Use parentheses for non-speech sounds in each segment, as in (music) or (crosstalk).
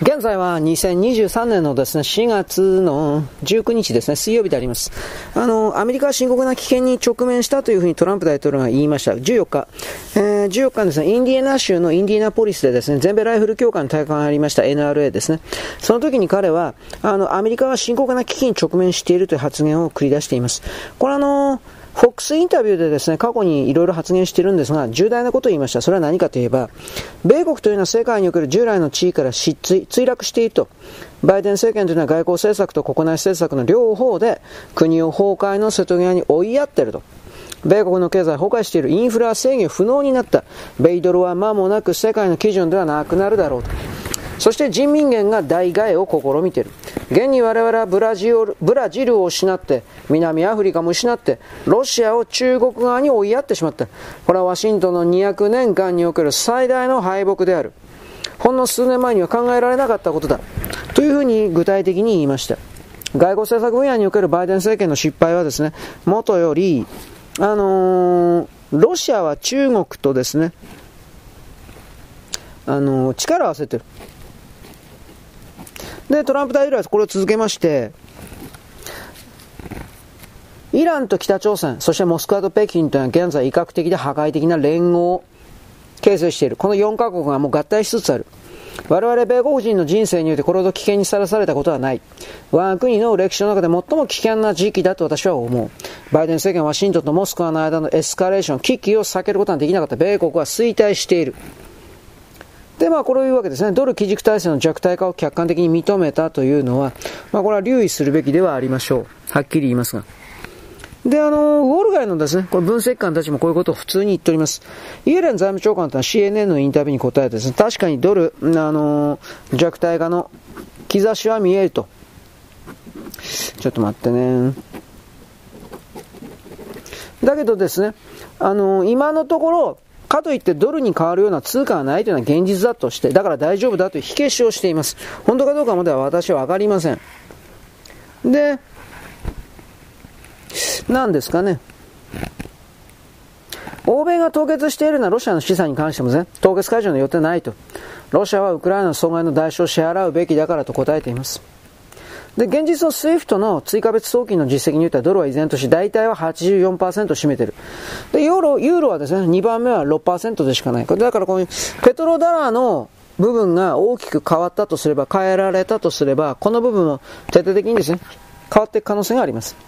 現在は2023年のですね、4月の19日ですね、水曜日であります。あの、アメリカは深刻な危険に直面したというふうにトランプ大統領が言いました。14日、えー、14日ですね、インディアナ州のインディアナポリスでですね、全米ライフル協会の大会がありました NRA ですね。その時に彼は、あの、アメリカは深刻な危機に直面しているという発言を繰り出しています。これあのォックスインタビューでですね、過去にいろいろ発言してるんですが、重大なことを言いました。それは何かといえば、米国というのは世界における従来の地位から失墜、墜落していると。バイデン政権というのは外交政策と国内政策の両方で国を崩壊の瀬戸際に追いやっていると。米国の経済崩壊しているインフラ制御不能になった。米ドルは間もなく世界の基準ではなくなるだろうと。そして人民元が代替えを試みている。現に我々はブラジルブラジルを失って、南アフリカも失って、ロシアを中国側に追いやってしまった。これはワシントンの200年間における最大の敗北である。ほんの数年前には考えられなかったことだ。というふうに具体的に言いました。外交政策分野におけるバイデン政権の失敗はですね、元より、あのー、ロシアは中国とですね、あのー、力を合わせてる。で、トランプ大統領はこれを続けまして、イランと北朝鮮、そしてモスクワと北京というのは現在威嚇的で破壊的な連合を形成している。この4カ国がもう合体しつつある。我々米国人の人生においてこれほど危険にさらされたことはない。我が国の歴史の中で最も危険な時期だと私は思う。バイデン政権はワシントンとモスクワの間のエスカレーション、危機を避けることができなかった米国は衰退している。で、まあ、これを言うわけですね。ドル基軸体制の弱体化を客観的に認めたというのは、まあ、これは留意するべきではありましょう。はっきり言いますが。で、あの、ウォール街のですね、これ分析官たちもこういうことを普通に言っております。イエレン財務長官とは CNN のインタビューに答えてですね、確かにドル、あの、弱体化の兆しは見えると。ちょっと待ってね。だけどですね、あの、今のところ、かといってドルに変わるような通貨はないというのは現実だとして、だから大丈夫だという火消しをしています。本当かどうかまでは私はわかりません。で、何ですかね。欧米が凍結しているのはロシアの資産に関してもね、凍結解除の予定ないと。ロシアはウクライナの損害の代償を支払うべきだからと答えています。で、現実の SWIFT の追加別送金の実績によってはドルは依然とし大体は84%を占めてる。で、ユーロ、ユーロはですね、2番目は6%でしかない。だからこういうペトロダラーの部分が大きく変わったとすれば、変えられたとすれば、この部分も徹底的にですね、変わっていく可能性があります。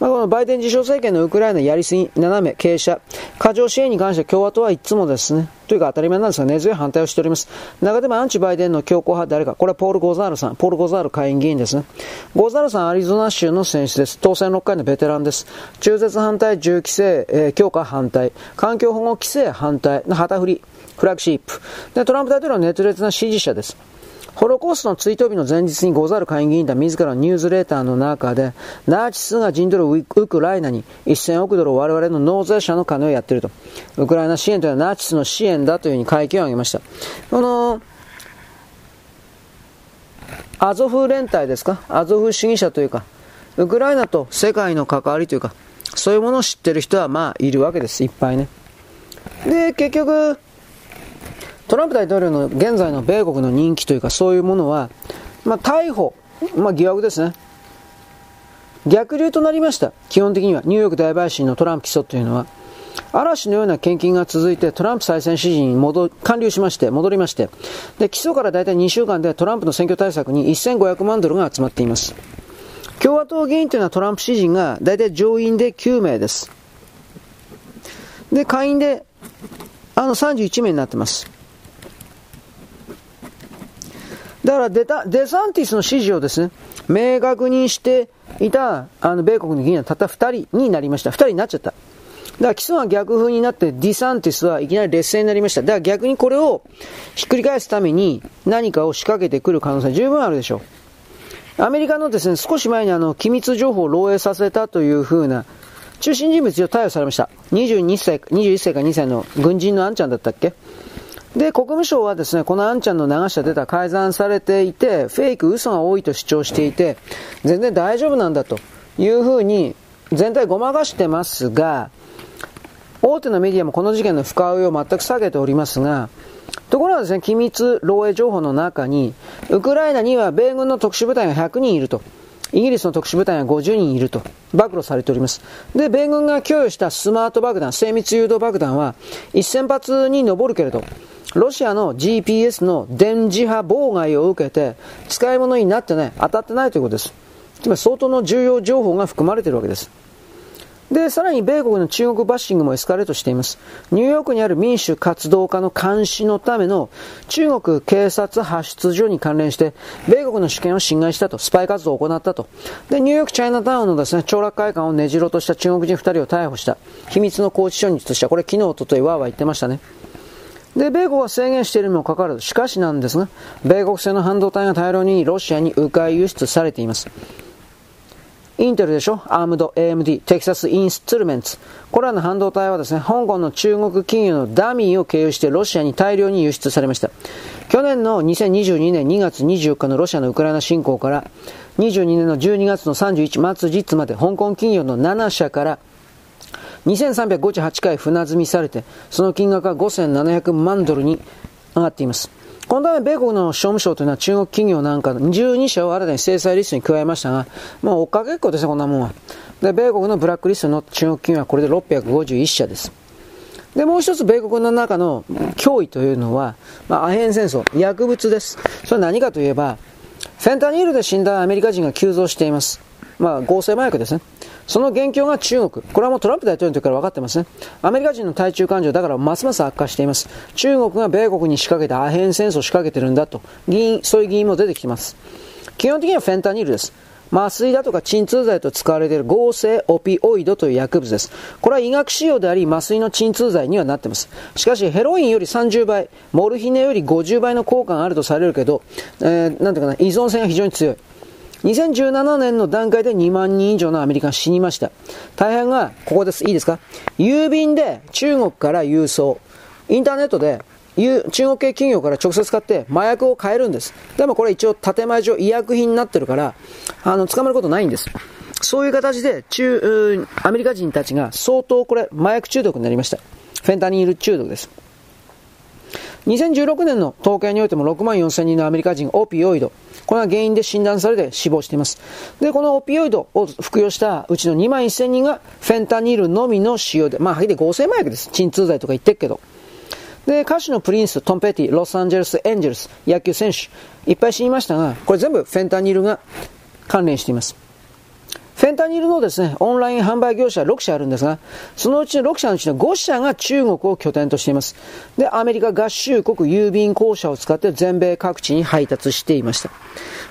まあ、このバイデン自称政権のウクライナやりすぎ、斜め、傾斜、過剰支援に関して共和党はいつもですね、というか当たり前なんですが、根強い反対をしております。中でもアンチバイデンの強硬派誰か、これはポール・ゴザールさん、ポール・ゴザール下院議員ですね。ゴザールさん、アリゾナ州の選手です。当選6回のベテランです。中絶反対、銃規制、えー、強化反対、環境保護規制反対旗振り、フラッグシップ。で、トランプ大統領の熱烈な支持者です。ホロコーストの追悼日の前日にゴザル下院議員団自らのニュースレーターの中で、ナチスが陣取るウクライナに1000億ドルを我々の納税者の金をやっていると。ウクライナ支援というのはナチスの支援だというふうに会見を挙げました。この、アゾフ連隊ですか？アゾフ主義者というか、ウクライナと世界の関わりというか、そういうものを知ってる人はまあいるわけです。いっぱいね。で、結局、トランプ大統領の現在の米国の人気というかそういうものは、まあ、逮捕、まあ、疑惑ですね。逆流となりました。基本的には。ニューヨーク大陪審のトランプ起訴というのは。嵐のような献金が続いてトランプ再選支持に戻完了しまして、戻りまして、で、起訴から大体2週間でトランプの選挙対策に1500万ドルが集まっています。共和党議員というのはトランプ支持が大体上院で9名です。で、下院で、あの31名になってます。だからデタデサンティスの指示をですね、明確にしていた、あの、米国の議員はたった2人になりました。2人になっちゃった。だから基礎は逆風になってディサンティスはいきなり劣勢になりました。だから逆にこれをひっくり返すために何かを仕掛けてくる可能性十分あるでしょう。アメリカのですね、少し前にあの、機密情報を漏洩させたというふうな、中心人物を逮捕されました。22歳、21歳か2歳の軍人のあんちゃんだったっけ？で、国務省はですね、このあんちゃんの流したデータ改ざんされていて、フェイク、嘘が多いと主張していて、全然大丈夫なんだというふうに全体ごまかしてますが、大手のメディアもこの事件の深追いを全く下げておりますが、ところがですね、機密漏洩情報の中に、ウクライナには米軍の特殊部隊が100人いると。イギリスの特殊部隊が50人いると暴露されております。で、米軍が供与したスマート爆弾、精密誘導爆弾は1000発に上るけれど、ロシアの GPS の電磁波妨害を受けて使い物になってない、当たってないということです。つまり相当の重要情報が含まれているわけです。で、さらに米国の中国バッシングもエスカレートしています。ニューヨークにある民主活動家の監視のための中国警察派出所に関連して、米国の主権を侵害したと、スパイ活動を行ったと。で、ニューヨークチャイナタウンのですね、凋落会館をねじろうとした中国人2人を逮捕した。秘密の拘置所に移した。これ昨日、おととい、わーわー言ってましたね。で、米国は制限しているにもかかわらず、しかしなんですが、米国製の半導体が大量にロシアに迂回輸出されています。インテルでしょ？アームド、AMD、テキサスインストゥルメンツ。これらの半導体はですね、香港の中国企業のダミーを経由してロシアに大量に輸出されました。去年の2022年2月24日のロシアのウクライナ侵攻から、22年の12月の31末日まで香港企業の7社から2358回船積みされて、その金額は5700万ドルに上がっています。このため米国の商務省というのは中国企業なんか12社を新たに制裁リストに加えましたが、まあ、追っかけっこですよ、こんなもんは。で、米国のブラックリストの中国企業はこれで651社です。で、もう一つ米国の中の脅威というのは、まあ、アヘン戦争、薬物です。それは何かといえば、フェンタニールで死んだアメリカ人が急増しています。まあ、合成麻薬ですね。その元凶が中国。これはもうトランプ大統領の時から分かってますね。アメリカ人の対中感情だからますます悪化しています。中国が米国に仕掛けたアヘン戦争を仕掛けてるんだと。議員、そういう議員も出てきてます。基本的にはフェンタニルです。麻酔だとか鎮痛剤と使われている合成オピオイドという薬物です。これは医学使用であり麻酔の鎮痛剤にはなっています。しかしヘロインより30倍、モルヒネより50倍の効果があるとされるけど、えー、なんていうかな、依存性が非常に強い。2017年の段階で2万人以上のアメリカが死にました。大半が、ここです。いいですか？郵便で中国から郵送。インターネットで中国系企業から直接買って麻薬を買えるんです。でもこれ一応建前上医薬品になってるから、あの、捕まることないんです。そういう形で中、アメリカ人たちが相当これ麻薬中毒になりました。フェンタニル中毒です。2016年の統計においても6万4000人のアメリカ人オピオイド。これが原因で診断されて死亡しています。で、このオピオイドを服用したうちの2万1000人がフェンタニルのみの使用で、まあ、はっきり合成麻薬です。鎮痛剤とか言ってるけど。で、歌手のプリンス、トム・ペティ、ロサンゼルスエンジェルス、野球選手、いっぱい死にましたが、これ全部フェンタニルが関連しています。フェンタニルのですね、オンライン販売業者6社あるんですが、そのうちの6社のうちの5社が中国を拠点としています。で、アメリカ合衆国郵便公社を使って全米各地に配達していました。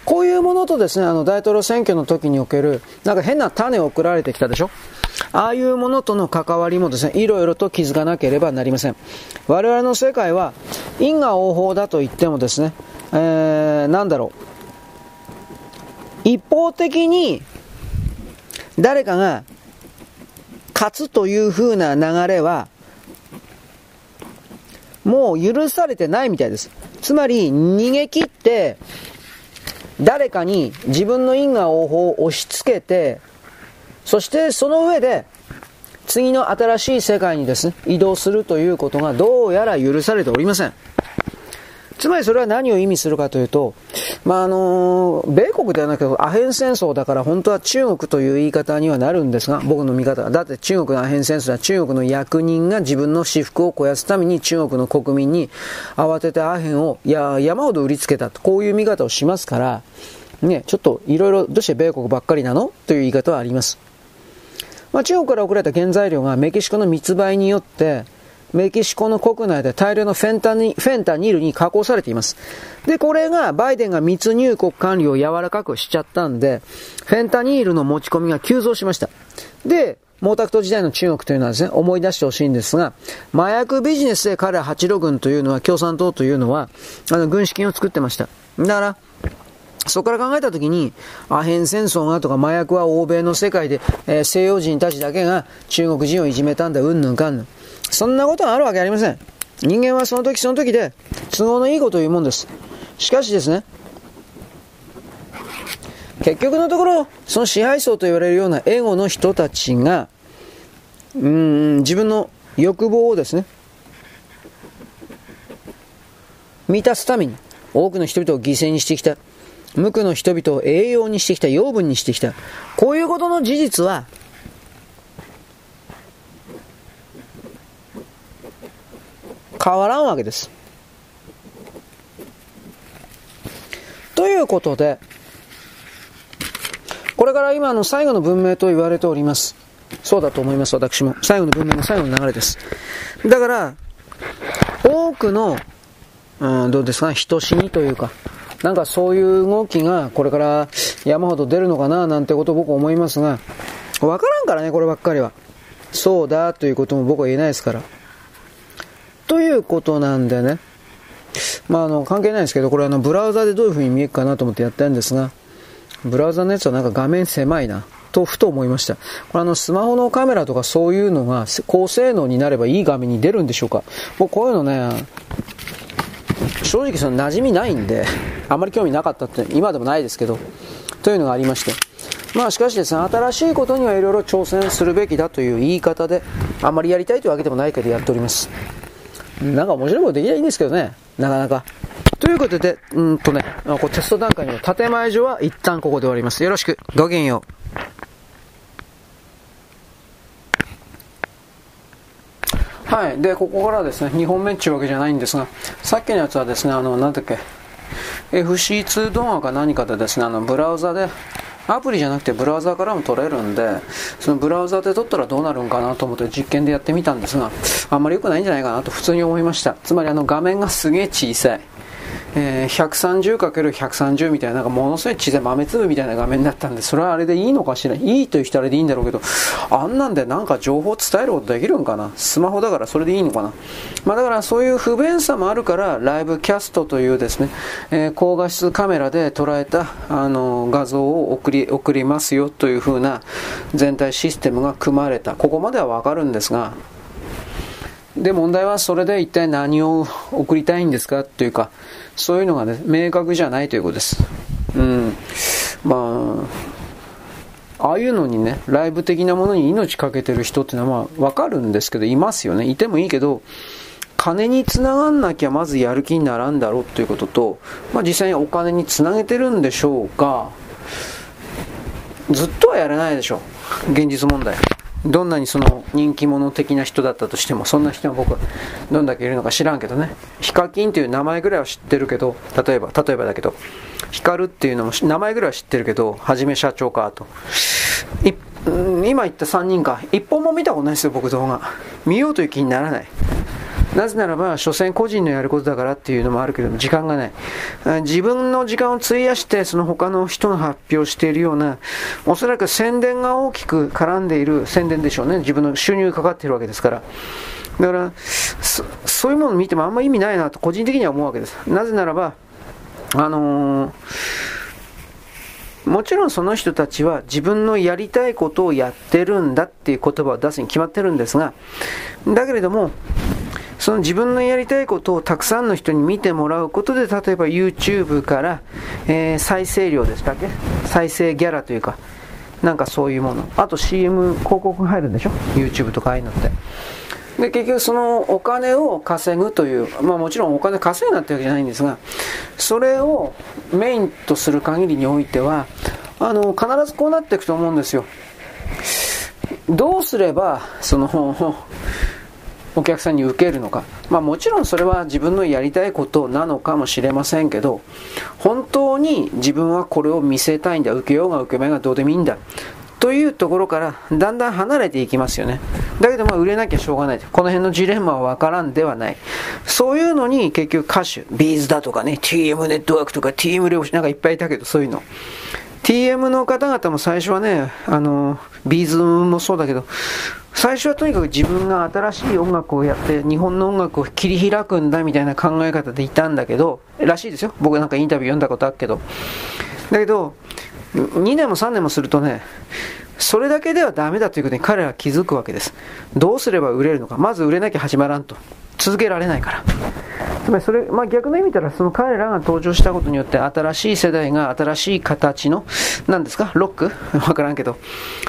こういうものとですね、あの大統領選挙の時における、なんか変な種を送られてきたでしょ？ああいうものとの関わりもですね、いろいろと気づかなければなりません。我々の世界は因果応報だと言ってもですね、えー、なんだろう。一方的に誰かが勝つという風な流れは、もう許されてないみたいです。つまり、逃げ切って、誰かに自分の因果応報を押し付けて、そしてその上で、次の新しい世界にですね、移動するということがどうやら許されておりません。つまりそれは何を意味するかというと、まあ、あの、米国ではなくてアヘン戦争だから本当は中国という言い方にはなるんですが、僕の見方は。だって中国のアヘン戦争は中国の役人が自分の私服を肥やすために中国の国民に慌ててアヘンをや山ほど売りつけたと、こういう見方をしますから、ね、ちょっといろいろどうして米国ばっかりなのという言い方はあります。まあ、中国から送られた原材料がメキシコの密売によって、メキシコの国内で大量のフェンタニフェンタニルに加工されています。で、これがバイデンが密入国管理を柔らかくしちゃったんで、フェンタニールの持ち込みが急増しました。で、毛沢東時代の中国というのはですね、思い出してほしいんですが、麻薬ビジネスで彼ら八路軍というのは、共産党というのは、あの、軍資金を作ってました。だから、そこから考えたときに、アヘン戦争がとか麻薬は欧米の世界で、えー、西洋人たちだけが中国人をいじめたんだ、うんぬんかんぬん。そんなことがあるわけありません。人間はその時その時で都合のいいことを言うもんです。しかしですね、結局のところ、その支配層と言われるようなエゴの人たちが、うん、自分の欲望をですね、満たすために多くの人々を犠牲にしてきた。無垢の人々を栄養にしてきた、養分にしてきた。こういうことの事実は、変わらんわけです。ということで、これから今の最後の文明と言われております。そうだと思います、私も。最後の文明の最後の流れです。だから、多くの、うん、どうですか、人死にというか、なんかそういう動きがこれから山ほど出るのかななんてことを僕は思いますが、わからんからね、こればっかりは。そうだということも僕は言えないですから。ということなんでね、まあ、あの、関係ないんですけど、これあの、ブラウザでどういう風に見えるかなと思ってやったんですが、ブラウザのやつはなんか画面狭いな、とふと思いました。これあの、スマホのカメラとかそういうのが高性能になればいい画面に出るんでしょうか。僕こういうのね、正直その馴染みないんで、あまり興味なかったって、今でもないですけど、というのがありまして。まあしかしですね、新しいことにはいろいろ挑戦するべきだという言い方で、あまりやりたいというわけでもないけどやっております。なんか面白いことできないいんですけどね、なかなか。ということで、うんとね、こうテスト段階の建前上は一旦ここで終わります。よろしく。ごきげんよう。はい。で、ここからですね、2本目っていうわけじゃないんですが、さっきのやつはですね、あの、なんだっけ、FC2 動画か何かでですね、あの、ブラウザで、アプリじゃなくてブラウザーからも撮れるんで、そのブラウザーで撮ったらどうなるんかなと思って実験でやってみたんですが、あんまり良くないんじゃないかなと普通に思いました。つまりあの画面がすげえ小さい。えー、130×130 みたいな、なんかものすごい小さい豆粒みたいな画面だったんで、それはあれでいいのかしら？いいという人あれでいいんだろうけど、あんなんでなんか情報伝えることできるんかな？スマホだからそれでいいのかな？まあだからそういう不便さもあるから、ライブキャストというですね、えー、高画質カメラで捉えた、あの画像を送り、送りますよという風な全体システムが組まれた。ここまではわかるんですが、で、問題はそれで一体何を送りたいんですか？というか、そういうのがね、明確じゃないということです。うん。まあ、ああいうのにね、ライブ的なものに命かけてる人っていうのはまあ、わかるんですけど、いますよね。いてもいいけど、金につながんなきゃまずやる気にならんだろうということと、まあ実際にお金につなげてるんでしょうか、ずっとはやれないでしょ。現実問題。どんなにその人気者的な人だったとしても、そんな人は僕はどんだけいるのか知らんけどね。ヒカキンという名前ぐらいは知ってるけど、例えば、例えばだけど、ヒカルっていうのも名前ぐらいは知ってるけど、はじめ社長かと。今言った3人か、一本も見たことないですよ、僕動画。見ようという気にならない。なぜならば、所詮個人のやることだからっていうのもあるけども、時間がない。自分の時間を費やして、その他の人が発表しているような、おそらく宣伝が大きく絡んでいる宣伝でしょうね。自分の収入がかかっているわけですから。だからそ、そういうものを見てもあんま意味ないなと個人的には思うわけです。なぜならば、あのーもちろんその人たちは自分のやりたいことをやってるんだっていう言葉を出すに決まってるんですが、だけれども、その自分のやりたいことをたくさんの人に見てもらうことで、例えば YouTube から、えー、再生量でしたっけ再生ギャラというか、なんかそういうもの。あと CM 広告入るんでしょ ?YouTube とかああいうのって。で、結局そのお金を稼ぐという、まあもちろんお金稼ぐなってわけじゃないんですが、それをメインとする限りにおいては、あの、必ずこうなっていくと思うんですよ。どうすれば、その、お客さんに受けるのか。まあもちろんそれは自分のやりたいことなのかもしれませんけど、本当に自分はこれを見せたいんだ。受けようが受けまいがどうでもいいんだ。というところからだんだん離れていきますよね。だけどまあ売れなきゃしょうがない。この辺のジレンマはわからんではない。そういうのに結局歌手、ビーズだとかね、TM ネットワークとか TM 漁師なんかいっぱいいたけどそういうの。TM の方々も最初はね、あの、ビーズもそうだけど、最初はとにかく自分が新しい音楽をやって日本の音楽を切り開くんだみたいな考え方でいたんだけど、らしいですよ。僕なんかインタビュー読んだことあるけど。だけど、2年も3年もするとね、それだけではダメだということに彼らは気づくわけです。どうすれば売れるのか。まず売れなきゃ始まらんと。続けられないから。つまりそれ、まあ、逆の意味ではその彼らが登場したことによって新しい世代が新しい形の何ですか？ロック？(laughs) わからんけど。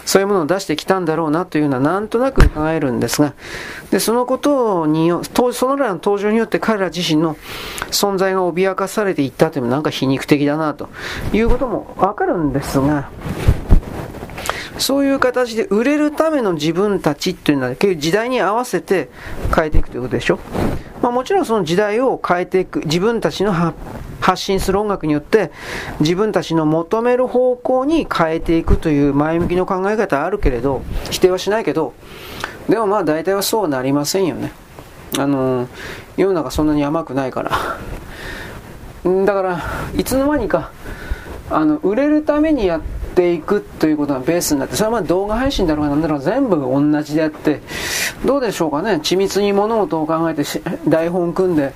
そういうものを出してきたんだろうなというのはなんとなく考えるんですが。でそのことによそのらの登場によって彼ら自身の存在が脅かされていったというのはなんか皮肉的だなということもわかるんですが。そういう形で売れるための自分たちっていうのは、結局時代に合わせて変えていくということでしょ？まあ、もちろんその時代を変えていく、自分たちの発信する音楽によって、自分たちの求める方向に変えていくという前向きの考え方はあるけれど、否定はしないけど、でもまあ大体はそうなりませんよね。あの世の中そんなに甘くないから。だから、いつの間にか、あの売れるためにやってていくということがベースになって、それはまあ動画配信だろうがなんだろうが全部同じであって、どうでしょうかね、緻密に物事を考えて台本組んで、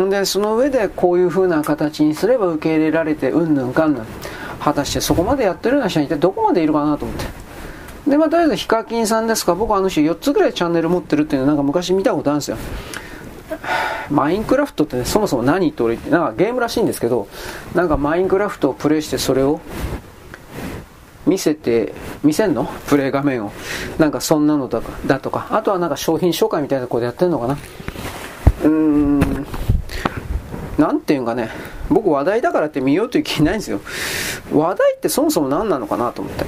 んで、その上でこういう風な形にすれば受け入れられて、うんぬんかんぬん。果たしてそこまでやってるような人は一体どこまでいるかなと思って。で、まあ、とりあえずヒカキンさんですか、僕あの人4つぐらいチャンネル持ってるっていうのなんか昔見たことあるんですよ。マインクラフトって、ね、そもそも何って俺言って、なんかゲームらしいんですけど、なんかマインクラフトをプレイしてそれを見せて、見せんの？プレイ画面を。なんかそんなのだだとか。あとはなんか商品紹介みたいなことやってんのかな？うーん。なんていうんかね。僕話題だからって見ようという気ないんですよ。話題ってそもそも何なのかなと思って。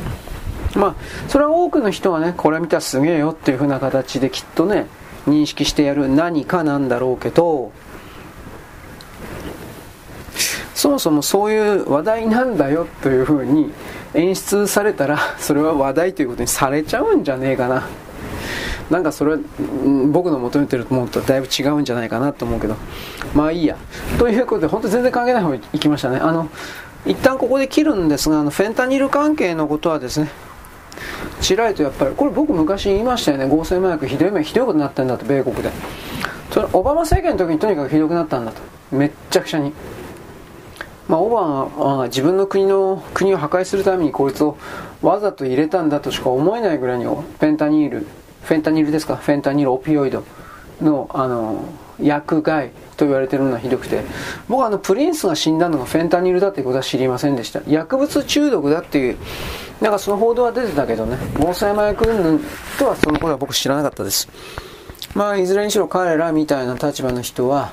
まあ、それは多くの人がね、これ見たらすげえよっていう風な形できっとね、認識してやる何かなんだろうけど、そもそもそういう話題なんだよというふうに演出されたらそれは話題ということにされちゃうんじゃねえかな。なんかそれは僕の求めてるものとだいぶ違うんじゃないかなと思うけど。まあいいや。ということで本当全然関係ない方に行きましたね。あの一旦ここで切るんですがあのフェンタニル関係のことはですねちらりとやっぱりこれ僕昔言いましたよね。合成麻薬ひどい目ひどいことになってんだと米国で。それオバマ政権の時にとにかくひどくなったんだと。めっちゃくちゃに。まあ、オバマは自分の国の国を破壊するためにこいつをわざと入れたんだとしか思えないぐらいにフェンタニールフェンタニルですか？フェンタニルオピオイドのあの薬害と言われてるのはひどくて。僕はあのプリンスが死んだのがフェンタニルだっていうことは知りませんでした。薬物中毒だっていうなんかその報道は出てたけどね。防災麻薬云々とはそのことは僕知らなかったです。まあいずれにしろ彼らみたいな立場の人は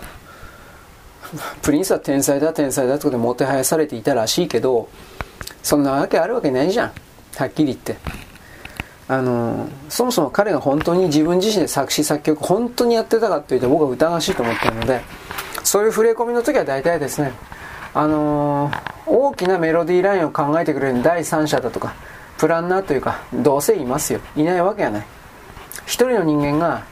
(laughs) プリンスは天才だ天才だってことでもてはやされていたらしいけどそんなわけあるわけないじゃん。はっきり言って。あのそもそも彼が本当に自分自身で作詞作曲本当にやってたかっていうと僕は疑わしいと思ってるのでそういう触れ込みの時は大体ですね。あの大きなメロディーラインを考えてくれる第三者だとかプランナーというかどうせいますよ。いないわけがない。一人の人間が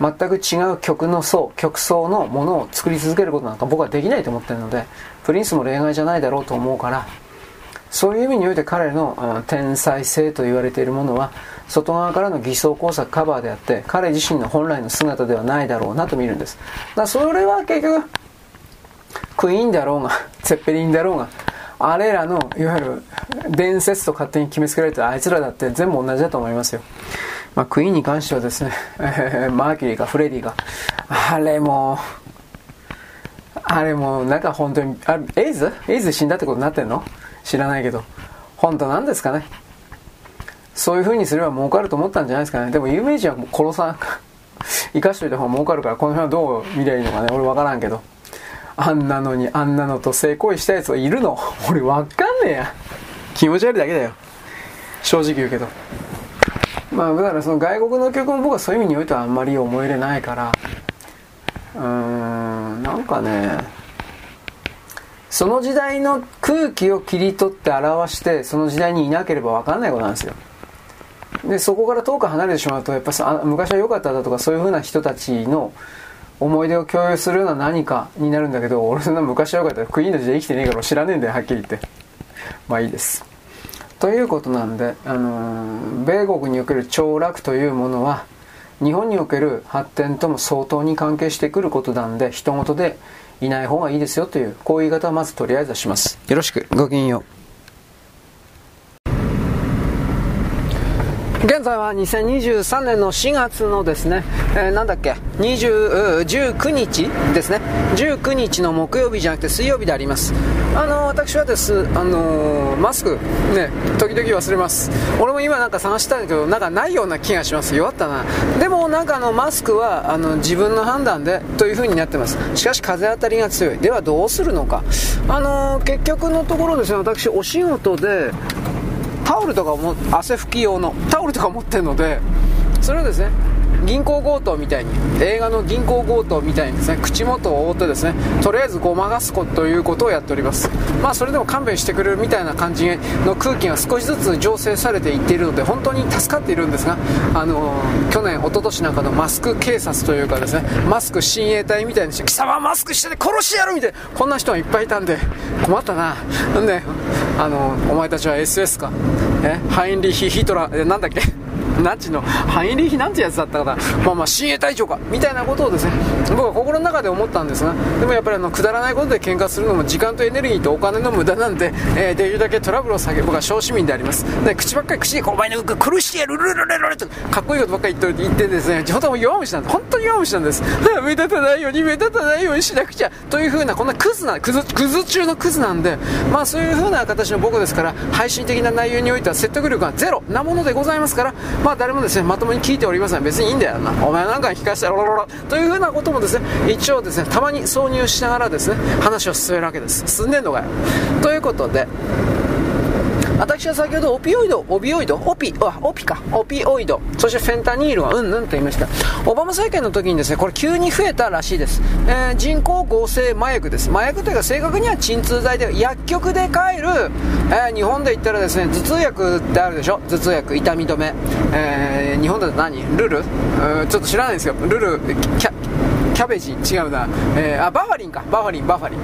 全く違う曲の層曲層のものを作り続けることなんか僕はできないと思ってるのでプリンスも例外じゃないだろうと思うからそういう意味において彼の天才性と言われているものは外側からの偽装工作カバーであって彼自身の本来の姿ではないだろうなと見るんです。だからそれは結局クイーンだろうが (laughs) ツェッペリンだろうがあれらのいわゆる伝説と勝手に決めつけられてるあいつらだって全部同じだと思いますよ。まあ、クイーンに関してはですね、え、(laughs) マーキュリーかフレディが、あれもあれもなんか本当に、あエイズ？エイズ死んだってことになってんの？知らないけど、本当なんですかね？そういう風にすれば儲かると思ったんじゃないですかね。でも有名人はもう殺さん、(laughs) 生かしといた方が儲かるから、この辺はどう見りゃいいのかね、俺わからんけど。あんなのに、あんなのと性行為したやつがいるの？俺わかんねえや。気持ち悪いだけだよ。正直言うけど。まあだからその外国の曲も僕はそういう意味においてはあんまり思い入れないから。うーんなんかねその時代の空気を切り取って表してその時代にいなければ分かんないことなんですよ。でそこから遠く離れてしまうとやっぱ昔は良かっただとかそういう風な人たちの思い出を共有するような何かになるんだけど俺そんな昔は良かった。クイーンの時代生きてねえから知らねえんだよはっきり言って。まあいいです。ということなんで、あの、米国における凋落というものは日本における発展とも相当に関係してくることなんで人事でいない方がいいですよというこういう言い方はまずとりあえずはします。よろしく。ごきげんよう。現在は2023年の4月のですね、えー、なんだっけ、20、19日ですね。19日の木曜日じゃなくて水曜日であります。あのー、私はです、あのー、マスク、ね、時々忘れます。俺も今なんか探したんだけど、なんかないような気がします。弱ったな。でもなんかあの、マスクは、あの、自分の判断で、という風になってます。しかし風当たりが強い。ではどうするのか。あの結局のところですね、私お仕事で、タオルとかも汗拭き用のタオルとか持ってるのでそれをですね銀行強盗みたいに映画の銀行強盗みたいにですね口元を覆ってですねとりあえずごまかすということをやっております。まあそれでも勘弁してくれるみたいな感じの空気が少しずつ醸成されていっているので本当に助かっているんですがあのー、去年一昨年なんかのマスク警察というかですねマスク親衛隊みたいにして貴様マスクしてて殺してやるみたいなこんな人がいっぱいいたんで困ったな。んであのー、お前たちは SS か？え？ハインリヒ・ヒトラーなんだっけ？ナチのハイリヒなんてやつだったかな、まあまあ親衛隊長か、みたいなことをですね、僕は心の中で思ったんですが、でもやっぱりあの、くだらないことで喧嘩するのも時間とエネルギーとお金の無駄なんで、えー、できるだけトラブルを避け、僕は小市民であります。で、口ばっかり口で、お前の苦しいやるるるるるると、かっこいいことばっかり言って言ってですね、本当は弱虫なんです。本当に弱虫なんです。目立たないように、目立たないようにしなくちゃ、というふうな、こんなクズな、クズ、クズ中のクズなんで、まあそういうふうな形の僕ですから、配信的な内容においては説得力がゼロなものでございますから、まあ誰もですね、まともに聞いておりません。別にいいんだよな。お前なんかに聞かせたらロロロ。というふうなこともですね一応ですねたまに挿入しながらですね話を進めるわけです。進んでんのかよ。ということで私は先ほどオピオイド、オビオイド、オピ、あ、オピか、オピオイド、そしてフェンタニールはうんぬんと言いました。オバマ政権の時にですね、これ急に増えたらしいです。えー、人工合成麻薬です。麻薬というか正確には鎮痛剤で、薬局で買える、えー、日本で言ったらですね、頭痛薬ってあるでしょ？頭痛薬、痛み止め。えー、日本だと何？ルル？ちょっと知らないんですよ。ルル、キャ、キャベジ？違うな、えー、あバファリンかバファリンバファリン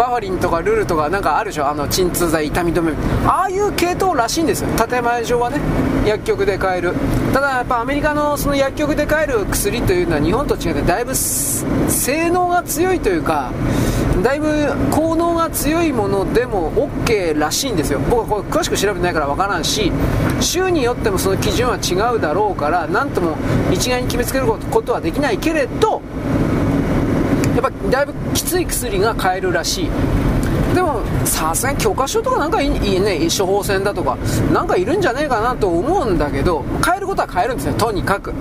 バファリンとかルルとかなんかあるでしょ？あの鎮痛剤痛み止め。ああいう系統らしいんですよ。建前上はね。薬局で買える。ただやっぱアメリカのその薬局で買える薬というのは日本と違ってだいぶ性能が強いというかだいぶ効能が強いものでも OK らしいんですよ。僕はこれ詳しく調べてないから分からんし州によってもその基準は違うだろうから何とも一概に決めつけることはできないけれどっぱだいぶきつい薬が買えるらしい。でもさすがに許可証とかなんかいいね処方箋だとかなんかいるんじゃねえかなと思うんだけど買えることは買えるんですねとにかく。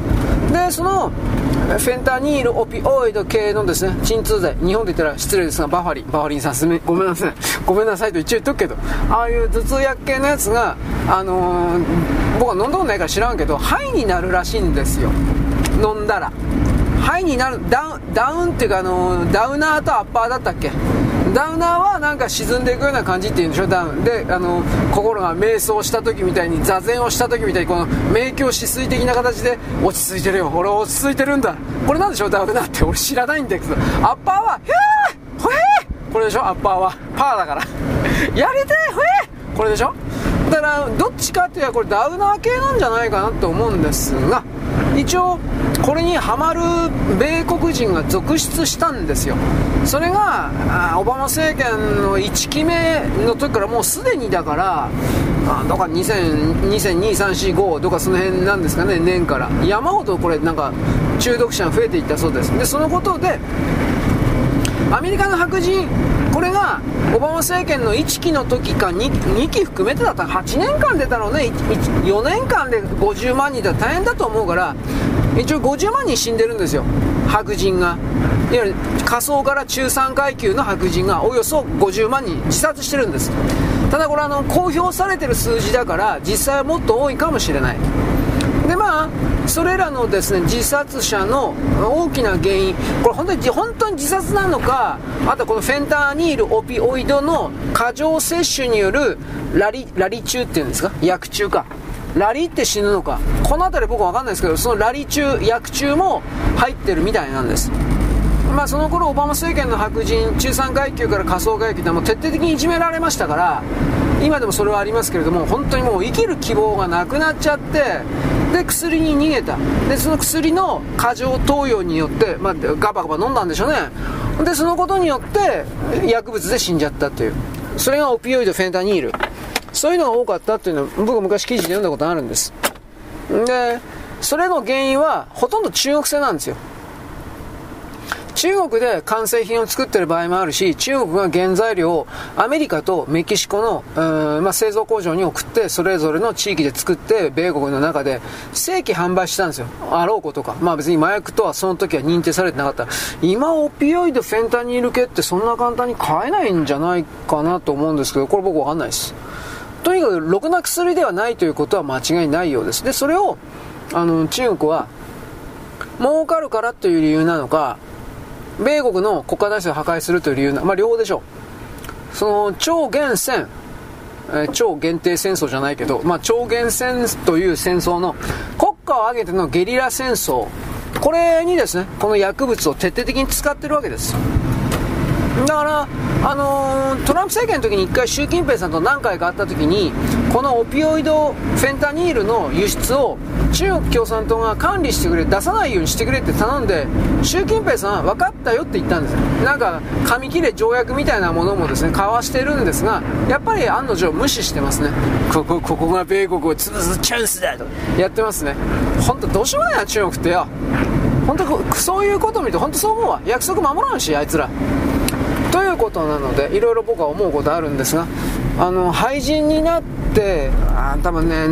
でそのフェンタニールオピオイド系のですね鎮痛剤日本で言ったら失礼ですがバファリンバファリンさんすめごめんなさい。ごめんなさいと一応言っとくけどああいう頭痛薬系のやつがあのー、僕は飲んだことないから知らんけど肺になるらしいんですよ。飲んだら。ハイになるダウンダウンっていうかあのダウナーとアッパーだったっけ？ダウナーはなんか沈んでいくような感じっていうんでしょ？ダウン。であの心が瞑想した時みたいに座禅をした時みたいにこの明鏡止水的な形で落ち着いてるよ。俺は落ち着いてるんだ。これなんでしょ？ダウナーって。俺知らないんだけど。アッパーは「へえほえこれでしょ？アッパーは。パーだから。(laughs) やりてえ！ほえこれでしょ？だからどっちかっていうとこれダウナー系なんじゃないかなと思うんですが。一応これにはまる米国人が続出したんですよ。それがオバマ政権の1期目の時からもうすでにだからあどか20022345とかその辺なんですかね年から。山ほどこれなんか中毒者が増えていったそうです。でそのことでアメリカの白人これがオバマ政権の1期の時か 2, 2期含めてだったら8年間出たのね。4年間で50万人だ大変だと思うから一応50万人死んでるんですよ。白人が。いわゆる仮想から中産階級の白人がおよそ50万人自殺してるんです。ただこれあの公表されてる数字だから実際はもっと多いかもしれない。でまあそれらのですね自殺者の大きな原因これ本当に本当に自殺なのかあとこのフェンターニールオピオイドの過剰摂取によるラリラリ中っていうんですか？薬中か。ラリって死ぬのか。この辺り僕分かんないですけどそのラリ中薬中も入ってるみたいなんです。まあ、その頃オバマ政権の白人中産階級から仮想階級ってもう徹底的にいじめられましたから今でもそれはありますけれども本当にもう生きる希望がなくなっちゃってで薬に逃げた。でその薬の過剰投与によって、まあ、ガバガバ飲んだんでしょうね。でそのことによって薬物で死んじゃったという。それがオピオイドフェンタニール。そういうのが多かったっていうのは僕は昔記事で読んだことあるんです。で、それの原因はほとんど中国製なんですよ。中国で完成品を作ってる場合もあるし、中国が原材料をアメリカとメキシコの、まあ、製造工場に送って、それぞれの地域で作って、米国の中で正規販売したんですよ。あろうことか。まあ別に麻薬とはその時は認定されてなかった。今、オピオイド、フェンタニール系ってそんな簡単に買えないんじゃないかなと思うんですけど、これ僕わかんないです。とにかく、ろくな薬ではないということは間違いないようです。で、それを、あの、中国は、儲かるからという理由なのか、米国の国家体制を破壊するという理由な、まあ、両方でしょう。その超限戦、え、超限定戦争じゃないけど、まあ、超限戦という戦争の国家を挙げてのゲリラ戦争、これにですね、この薬物を徹底的に使ってるわけです。だから、あのー、トランプ政権の時に1回習近平さんと何回か会った時にこのオピオイドフェンタニールの輸出を中国共産党が管理してくれ出さないようにしてくれって頼んで習近平さんは分かったよって言ったんですよなんか紙切れ条約みたいなものもですね交わしてるんですがやっぱり案の定無視してますね。ここここが米国を潰すチャンスだと。やってますね。本当どうしようもないな中国って。よ本当そういうことを見ると本当そう思うわ。約束守らんしあいつら。ということなのでいろいろ僕は思うことあるんですがあの廃人になってあ多分ね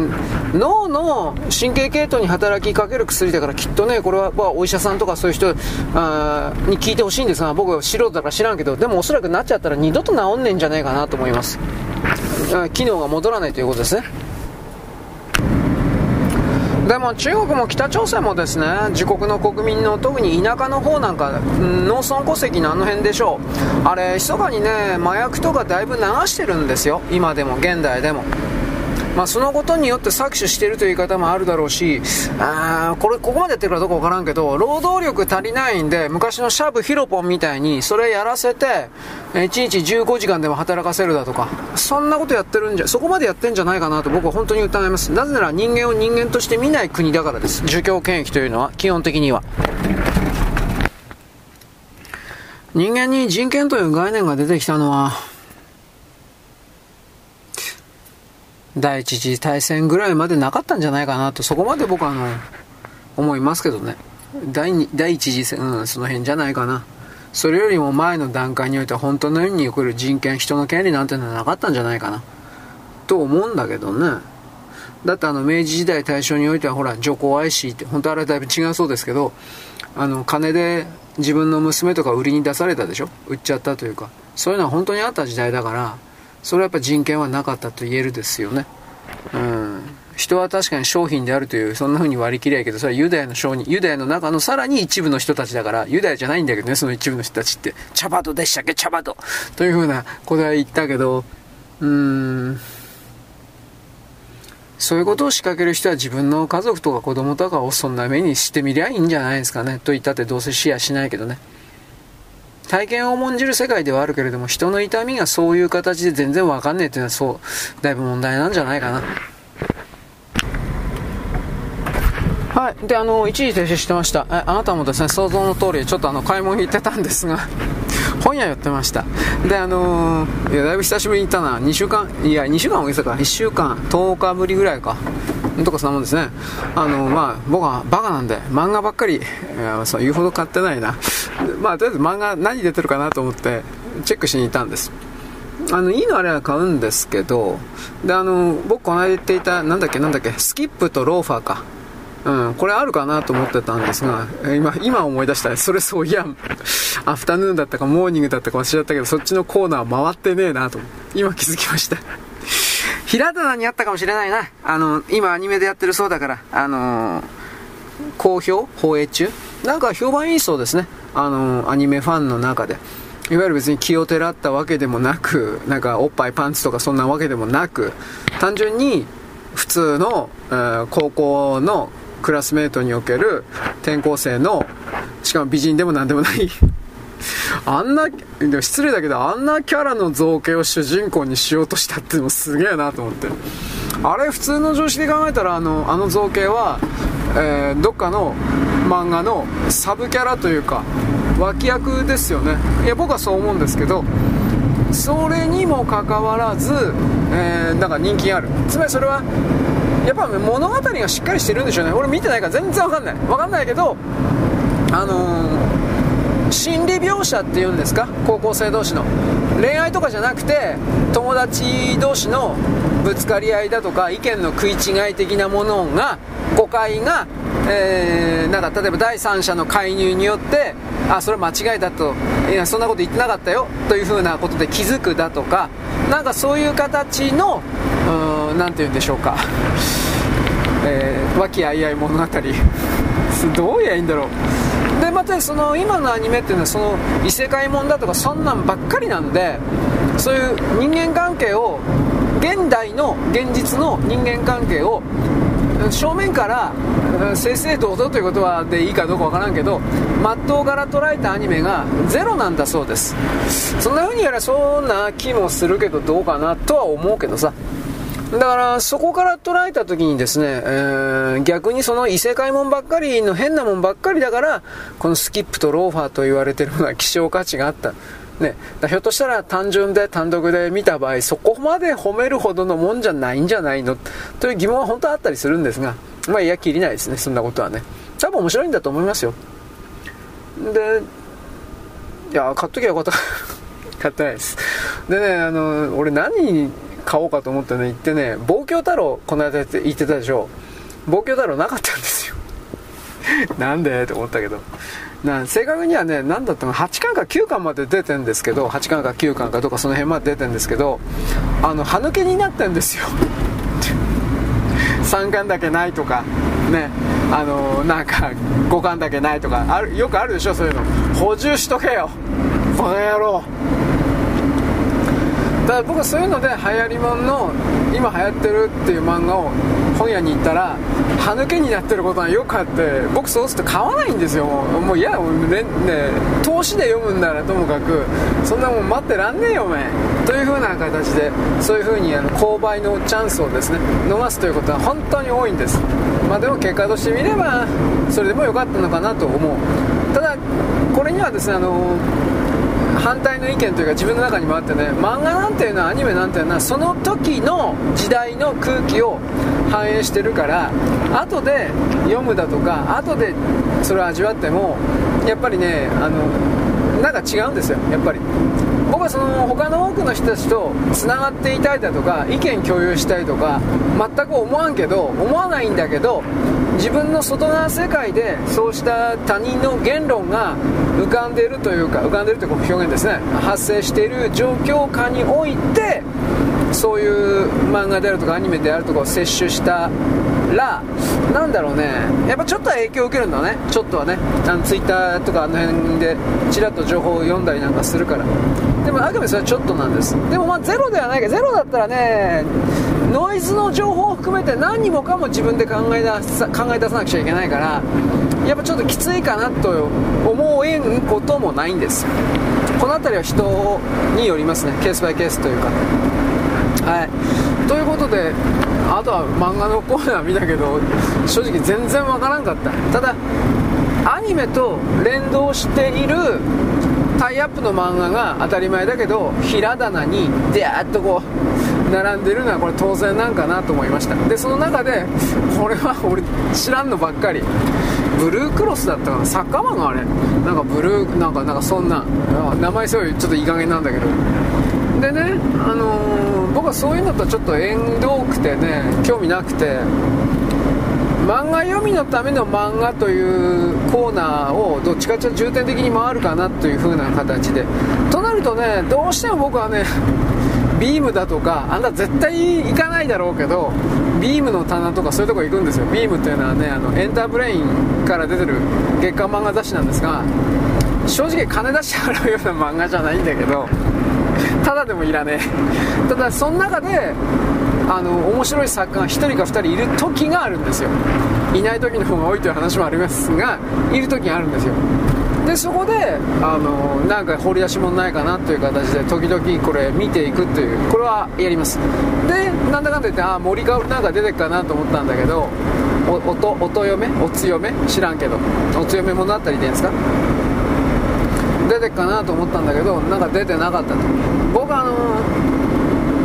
脳の神経系統に働きかける薬だからきっとねこれは、まあ、お医者さんとかそういう人あに聞いてほしいんですが僕は素人だから知らんけどでもおそらくなっちゃったら二度と治んねえんじゃないかなと思います。機能が戻らないということですね。でも中国も北朝鮮もですね自国の国民の特に田舎の方なんか農村戸籍のあの辺でしょう。あれ密かにね麻薬とかだいぶ流してるんですよ。今でも現代でも。まあ、そのことによって搾取しているという言い方もあるだろうし、あこれ、ここまでやってるかどうかわからんけど、労働力足りないんで、昔のシャブヒロポンみたいに、それやらせて、1日15時間でも働かせるだとか、そんなことやってるんじゃ、そこまでやってんじゃないかなと僕は本当に疑います。なぜなら人間を人間として見ない国だからです。儒教権益というのは、基本的には。人間に人権という概念が出てきたのは、第一次大戦ぐらいまでなかったんじゃないかなと、そこまで僕はあの、思いますけどね。第二第一次戦、うん、その辺じゃないかな。それよりも前の段階においては本当のように起こる人権、人の権利なんていうのはなかったんじゃないかな。と思うんだけどね。だってあの明治時代大正においてはほら女皇愛しって本当あれだいぶ違うそうですけどあの金で自分の娘とか売りに出されたでしょ？売っちゃったというかそういうのは本当にあった時代だからそれはやっぱ人権はなかったと言えるですよね。うん。人は確かに商品であるという、そんな風に割り切りゃいけど、それはユダヤの商人、ユダヤの中のさらに一部の人たちだから、ユダヤじゃないんだけどね、その一部の人たちって、チャバドでしたっけ、チャバドという風なことは言ったけど、うーん。そういうことを仕掛ける人は自分の家族とか子供とかをそんな目にしてみりゃいいんじゃないですかね。と言ったってどうせシェアしないけどね。体験を重んじる世界ではあるけれども、人の痛みがそういう形で全然わかんねえっていうのはそう、だいぶ問題なんじゃないかな。はい。で、あの、一時停止してました。え、あなたもですね、想像の通り、ちょっとあの、買い物行ってたんですが (laughs) 本屋寄ってました。で、あのー、いや、だいぶ久しぶりに行ったな。2週間、いや、2週間大げさか。1週間、10日ぶりぐらいか。とかそんなもんですね。あの、まあ、僕はバカなんで、漫画ばっかり、いやそう言うほど買ってないな。まあ、とりあえず漫画何出てるかなと思って、チェックしに行ったんです。あの、いいのあれは買うんですけど、で、あの、僕この間言っていた、なんだっけ、なんだっけ、スキップとローファーか。うん、これあるかなと思ってたんですが、今、今思い出したそれそういや、アフタヌーンだったかモーニングだったか忘れちゃったけど、そっちのコーナー回ってねえなと、今気づきました。平棚にあったかもしれないな。あの、今アニメでやってるそうだから、あのー、好評？放映中？なんか評判いいそうですね。あのー、アニメファンの中で。いわゆる別に気をてらったわけでもなく、なんかおっぱいパンツとかそんなわけでもなく、単純に普通の、えー、高校のクラスメートにおける転校生の、しかも美人でも何でもない (laughs) あんな、失礼だけど、あんなキャラの造形を主人公にしようとしたっていうのもすげえなと思って。あれ、普通の常識で考えたら、あの、あの造形は、えー、どっかの漫画のサブキャラというか、脇役ですよね。いや、僕はそう思うんですけど、それにもかかわらず、えー、なんか人気ある。つまりそれは、やっぱ物語がしっかりしてるんでしょうね。俺見てないから全然わかんない。わかんないけどあのー、心理描写っていうんですか？高校生同士の。恋愛とかじゃなくて友達同士のぶつかり合いだとか意見の食い違い的なものが誤解が、えー、なんか例えば第三者の介入によってあそれは間違いだといやそんなこと言ってなかったよというふうなことで気づくだとかなんかそういう形の何て言うんでしょうか、えー、和気あいあい物語。(laughs) どうやいいんだろう。またその今のアニメっていうのはその異世界もんだとかそんなんばっかりなんでそういう人間関係を現代の現実の人間関係を正面から正々堂々ということはでいいかどうかわからんけど真っ当から捉えたアニメがゼロなんだそうです。そんな風にやらそんな気もするけどどうかなとは思うけどさ。だからそこから捉えた時にですね、えー、逆にその異世界もんばっかりの変なもんばっかりだからこのスキップとローファーと言われてるのは希少価値があった。ね、ひょっとしたら単純で単独で見た場合そこまで褒めるほどのもんじゃないんじゃないの？という疑問は本当はあったりするんですがまあいやきりないですねそんなことはね。多分面白いんだと思いますよ。でいや買っときゃよかった。(laughs) 買ってないです。でねあの俺何買おうかと思ってね行ってね望郷太郎この間言ってたでしょ。望郷太郎なかったんですよ。(laughs) なんでって思ったけど。な正確にはね何だったの8巻か9巻まで出てんですけど8巻か9巻かとかその辺まで出てんですけどあの歯抜けになってんですよ。(laughs) 3巻だけないとかね。あのなんか5巻だけないとかあるよくあるでしょそういうの。補充しとけよ。この野郎。から僕はそういうので流行りもんの今流行ってるっていう漫画を本屋に行ったら歯抜けになってることがよくあって僕そうすると買わないんですよ。もういやねね投資で読むんならともかくそんなもん待ってらんねえよお前という風な形でそういう風にあの購買のチャンスをですね逃すということは本当に多いんです。まあでも結果としてみればそれでも良かったのかなと思う。ただこれにはですねあの反対の意見というか自分の中にもあってね漫画なんていうのはアニメなんていうのはその時の時代の空気を反映してるから後で読むだとか後でそれを味わってもやっぱりねあのなんか違うんですよやっぱり。僕はその他の多くの人たちとつながっていたいだとか意見共有したいとか全く思わんけど思わないんだけど自分の外側世界でそうした他人の言論が浮かんでいるというか浮かんでいるという表現ですね。発生している状況下においてそういう漫画であるとかアニメであるとかを摂取したらなんだろうね。やっぱちょっとは影響を受けるんだね。ちょっとはね。あのツイッターとかあの辺でちらっと情報を読んだりなんかするから。でもあくまでそれはちょっとなんです。でもまあゼロではないけどゼロだったらねノイズの情報を含めて何もかも自分で考え出さ考え出さなくちゃいけないからやっぱちょっときついかなと思えんこともないんですこの辺りは人によりますね。ケースバイケースというか。はい。ということであとは漫画のコーナー見たけど正直全然わからんかった。ただアニメと連動しているタイアップの漫画が当たり前だけど平棚にデーッとこう並んでるのはこれ当然なんかなと思いました。でその中でこれは俺知らんのばっかり。ブルークロスだったかな？サッカーマンがあれ。なんかブルーなんかなんかそんな名前すごいちょっといい加減なんだけど。でね、あのー、僕はそういうのとちょっと縁遠くてね興味なくて。漫画読みのための漫画というコーナーをどっちかというと重点的に回るかなという風な形で。となるとねどうしても僕はね (laughs) ビームだとかあんな絶対行かないだろうけどビームの棚とかそういうとこ行くんですよ。ビームっていうのはねあのエンターブレインから出てる月刊漫画雑誌なんですが正直金出して払うような漫画じゃないんだけどただでもいらねえ。ただその中であの面白い作家が1人か2人いる時があるんですよ。いない時の方が多いという話もありますがいる時があるんですよ。でそこであのなんか掘り出し物ないかなという形で時々これ見ていくというこれはやります。でなんだかんだ言ってああ森かおりなんか出てくかなと思ったんだけどお音音嫁お強め？知らんけど。お強め物語でいいんですか？出てくかなと思ったんだけどなんか出てなかったと。僕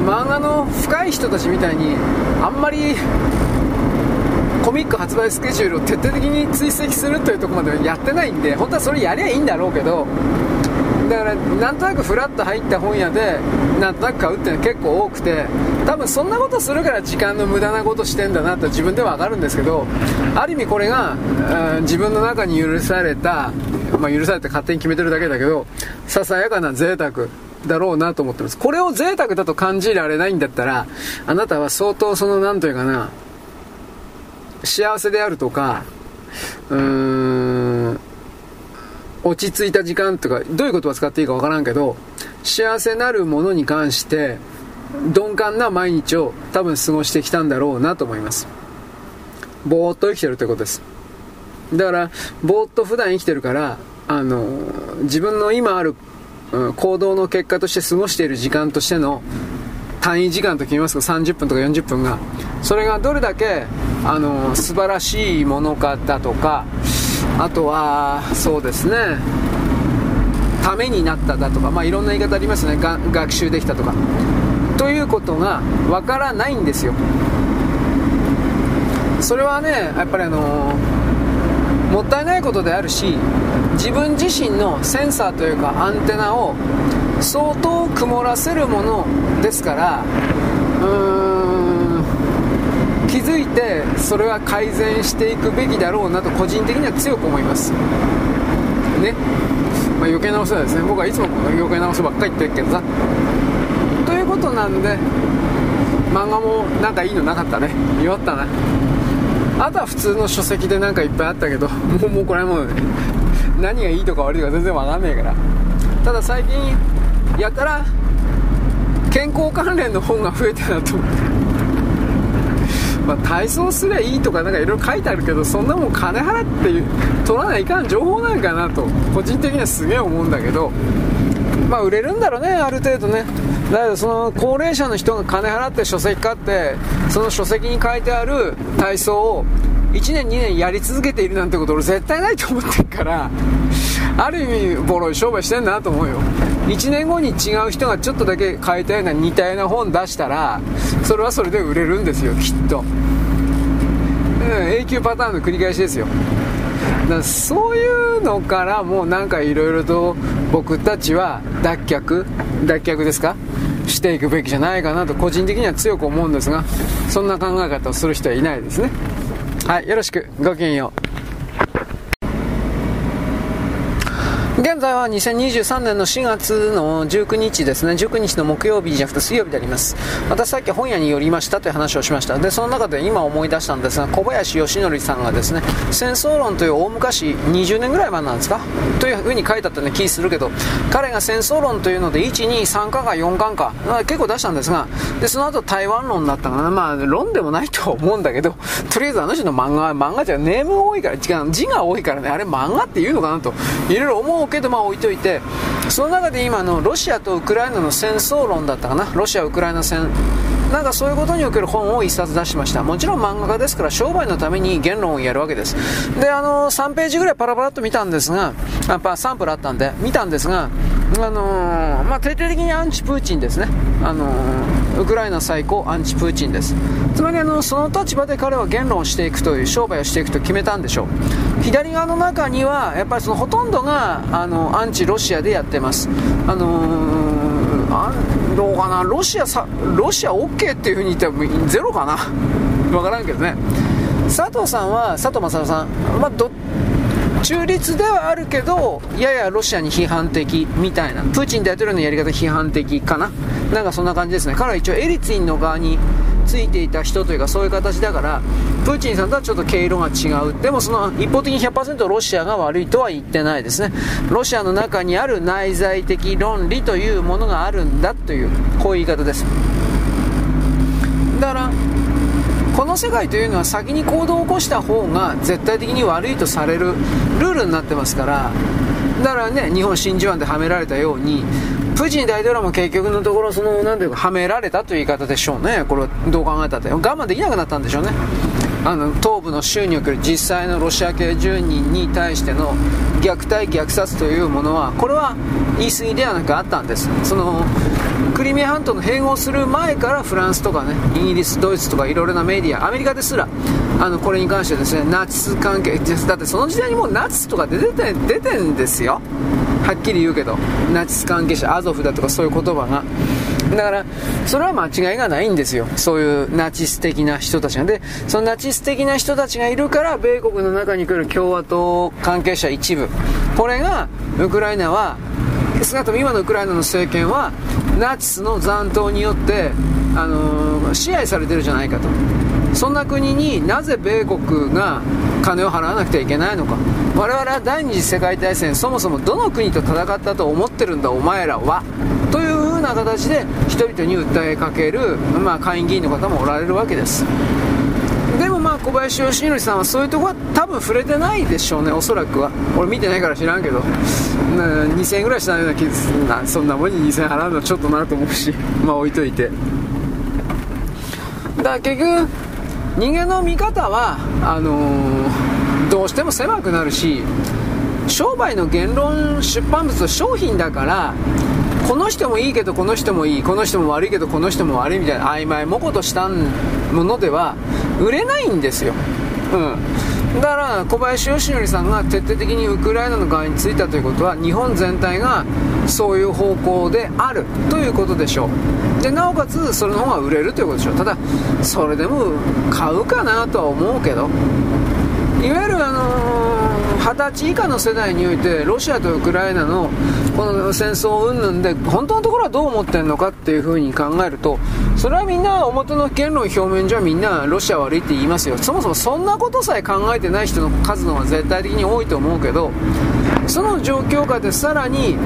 漫画の深い人たちみたいにあんまりコミック発売スケジュールを徹底的に追跡するというところまではやってないんで本当はそれやりゃいいんだろうけどだからなんとなくフラッと入った本屋でなんとなく買うっていうのは結構多くて多分そんなことするから時間の無駄なことしてんだなと自分では分かるんですけどある意味これが、うん、自分の中に許された、まあ、許されて勝手に決めてるだけだけどささやかな贅沢。だろうなと思ってます。これを贅沢だと感じられないんだったらあなたは相当その何というかな幸せであるとかうーん落ち着いた時間とかどういう言葉使っていいかわからんけど幸せなるものに関して鈍感な毎日を多分過ごしてきたんだろうなと思います。ぼーっと生きてるってことです。だからぼーっと普段生きてるからあの自分の今ある、行動の結果として過ごしている時間としての単位時間と決めますか？30分とか40分が。それがどれだけあの素晴らしいものかだとかあとはそうですね。ためになっただとか、まあ、いろんな言い方ありますね。学習できたとか。ということがわからないんですよ。それはねやっぱりあのもったいないことであるし自分自身のセンサーというかアンテナを相当曇らせるものですからうーん気づいてそれは改善していくべきだろうなと個人的には強く思います。ね。まあ、余計なお世話ですね。僕はいつも余計なお世話ばっかり言ってるけどさ。ということなんで漫画もなんかいいのなかったね。弱ったな。あとは普通の書籍でなんかいっぱいあったけどもうもうこれはもう、ね、何がいいとか悪いとか全然わかんないから。ただ最近やたら健康関連の本が増えてるなと。思ってまあ、体操すりゃいいとかなんかいろいろ書いてあるけどそんなもん金払って取らないかん情報なんかなと。個人的にはすげえ思うんだけど。まあ売れるんだろうねある程度ね。だけどその高齢者の人が金払って書籍買ってその書籍に書いてある体操を1年2年やり続けているなんてこと俺絶対ないと思ってるからある意味ボロい商売してんだなと思うよ。1年後に違う人がちょっとだけ変えたような似たような本出したらそれはそれで売れるんですよきっと、うん、永久パターンの繰り返しですよ。だからそういうのからもうなんかいろいろと僕たちは脱却脱却ですか？していくべきじゃないかなと個人的には強く思うんですがそんな考え方をする人はいないですね。はいよろしく。ごきげんよう。現在は2023年の4月の19日ですね、19日の木曜日じゃなくて水曜日であります。私さっき本屋に寄りましたという話をしました。で、その中で今思い出したんですが、小林義則さんがですね、戦争論という大昔、20年ぐらい前なんですか？というふうに書いてあったような気するけど、彼が戦争論というので、1、2、3巻か4巻か、結構出したんですが、で、その後台湾論だったかな。まあ、論でもないと思うんだけど、とりあえずあの人の漫画漫画じゃネーム多いから、違う、字が多いからね、あれ漫画って言うのかなと、いろいろ思うけどまあ置いといてその中で今のロシアとウクライナの戦争論だったかな？ロシア・ウクライナ戦。なんかそういうことにおける本を1冊出しました。もちろん漫画家ですから商売のために言論をやるわけです。であの3ページぐらいパラパラっと見たんですがやっぱサンプルあったんで見たんですがあのー、まあ、徹底的にアンチプーチンですね、あのー、ウクライナ最高アンチプーチンです。つまりあのその立場で彼は言論をしていくという商売をしていくと決めたんでしょう。左側の中にはやっぱりそのほとんどがあのアンチロシアでやってます。あのー、どうかな？ロシアさロシア OK っていうふうに言ってもゼロかな？分からんけどね。佐藤さんは佐藤正さん、まあ、中立ではあるけどややロシアに批判的みたいな。プーチン大統領のやり方批判的かな。なんかそんな感じですね。彼は一応エリツィンの側についていた人というかそういう形だからプーチンさんとはちょっと毛色が違う。でもその一方的に100%ロシアが悪いとは言ってないですね。ロシアの中にある内在的論理というものがあるんだというこういう言い方です。だからこの世界というのは先に行動を起こした方が絶対的に悪いとされるルールになってますから。だからね日本真珠湾ではめられたようにプーチン大統領も結局のところその何ていうかはめられたという言い方でしょうね。これどう考えたって。我慢できなくなったんでしょうね。あの東部の州における実際のロシア系住人に対しての虐待虐殺というものはこれは言い過ぎではなくあったんです。そのクリミア半島の併合する前からフランスとかねイギリスドイツとかいろいろなメディアアメリカですらあのこれに関してですねナチス関係だってその時代にもうナチスとか出てて出てんですよ。はっきり言うけど。ナチス関係者アゾフだとかそういう言葉が。だからそれは間違いがないんですよ。そういうナチス的な人たちが。でそのナチス的な人たちがいるから米国の中に来る共和党関係者一部。これがウクライナは少なくとも今のウクライナの政権はナチスの残党によって、あのー、支配されてるじゃないかと。そんな国になぜ米国が金を払わなくてはいけないのか。我々は第二次世界大戦そもそもどの国と戦ったと思ってるんだお前らは。というふうな形で人々に訴えかける、まあ、下院議員の方もおられるわけです。でもまあ小林義則さんはそういうとこは多分触れてないでしょうねおそらくは。俺見てないから知らんけど。2000円ぐらいしたような気すなそんなもんに2000円払うのはちょっとなと思うし。(laughs) まあ置いといて。だから結局人間の見方はあのー、どうしても狭くなるし商売の言論出版物商品だからこの人もいいけどこの人もいいこの人も悪いけどこの人も悪いみたいな曖昧もことしたものでは売れないんですよ。うん、だから小林よしのりさんが徹底的にウクライナの側についたということは日本全体がそういう方向であるということでしょう。でなおかつそれの方が売れるということでしょう。ただそれでも買うかなとは思うけど。いわゆるあのー20歳以下の世代において、ロシアとウクライナのこの戦争云々で、本当のところはどう思ってんのかっていうふうに考えると、それはみんな表の言論表面上みんなロシア悪いって言いますよ。そもそもそんなことさえ考えてない人の数の方が絶対的に多いと思うけど、その状況下でさらに、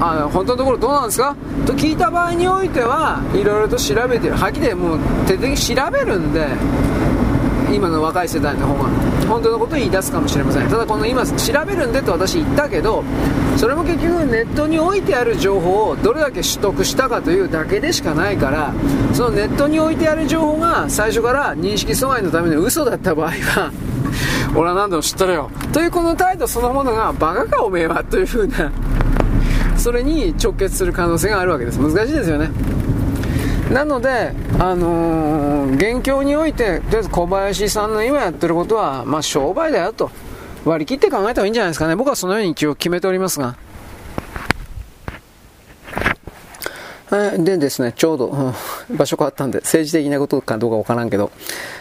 あ本当のところどうなんですか？と聞いた場合においては、いろいろと調べてる。はっきりもう徹底的に調べるんで、今の若い世代の方が。本当のことを言い出すかもしれません。ただこの今調べるんでと私言ったけどそれも結局ネットに置いてある情報をどれだけ取得したかというだけでしかないからそのネットに置いてある情報が最初から認識阻害のための嘘だった場合は俺は何でも知ってるよ。というこの態度そのものがバカかおめえはというふうなそれに直結する可能性があるわけです。難しいですよねなので、あのー、現況において、とりあえず小林さんの今やってることは、まあ、商売だよと割り切って考えた方がいいんじゃないですかね。僕はそのように一応決めておりますが。でですね、ちょうど、場所変わったんで、政治的なことかどうかわからんけど、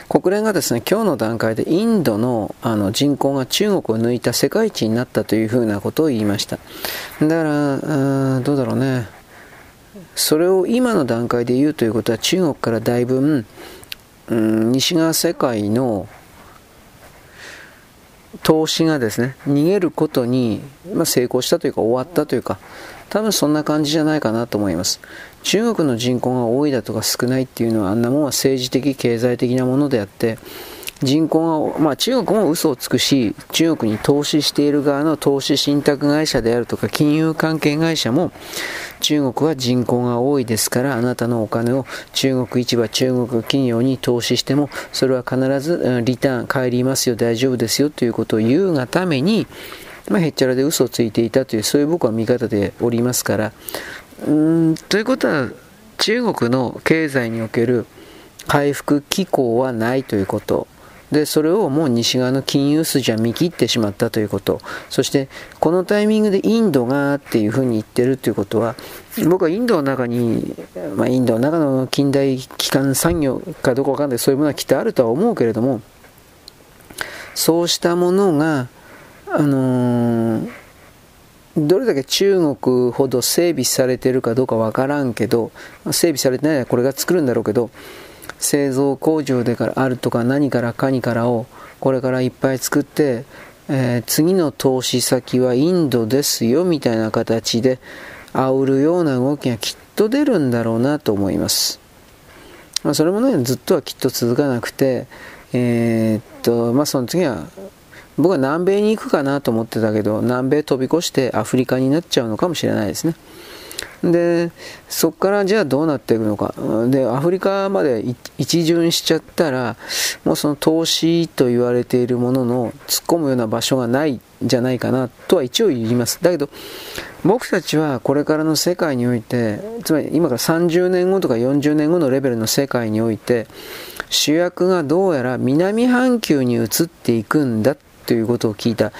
国連がですね、今日の段階でインドのあの人口が中国を抜いた世界一になったというふうなことを言いました。だから、どうだろうね。それを今の段階で言うということは中国からだいぶ、うん、西側世界の投資がですね逃げることに、ま、成功したというか終わったというか多分そんな感じじゃないかなと思います。中国の人口が多いだとか少ないっていうのはあんなもんは政治的経済的なものであって人口が、まあ、中国も嘘をつくし、中国に投資している側の投資信託会社であるとか、金融関係会社も、中国は人口が多いですから、あなたのお金を中国市場、中国企業に投資しても、それは必ずリターン、帰りますよ、大丈夫ですよということを言うがために、まあ、へっちゃらで嘘をついていたという、そういう僕は見方でおりますから、うんということは、中国の経済における回復機構はないということ。で、それをもう西側の金融筋は見切ってしまったということ。そして、このタイミングでインドがっていうふうに言ってるということは、僕はインドの中に、まあ、インドの中の近代基幹産業かどうかわかんない、そういうものはきっとあるとは思うけれども、そうしたものが、あのー、どれだけ中国ほど整備されてるかどうかわからんけど、整備されてないのはこれが作るんだろうけど、製造工場でからあるとか何からかにからをこれからいっぱい作って、えー、次の投資先はインドですよみたいな形で煽るような動きがきっと出るんだろうなと思います。まあ、それもね、ずっとはきっと続かなくて、えー、っと、まあその次は僕は南米に行くかなと思ってたけど、南米飛び越してアフリカになっちゃうのかもしれないですね。でそこからじゃあどうなっていくのか。でアフリカまで一巡しちゃったらもうその投資と言われているものの突っ込むような場所がないんじゃないかなとは一応言います。だけど僕たちはこれからの世界においてつまり今から30年後とか40年後のレベルの世界において主役がどうやら南半球に移っていくんだっということを聞いた。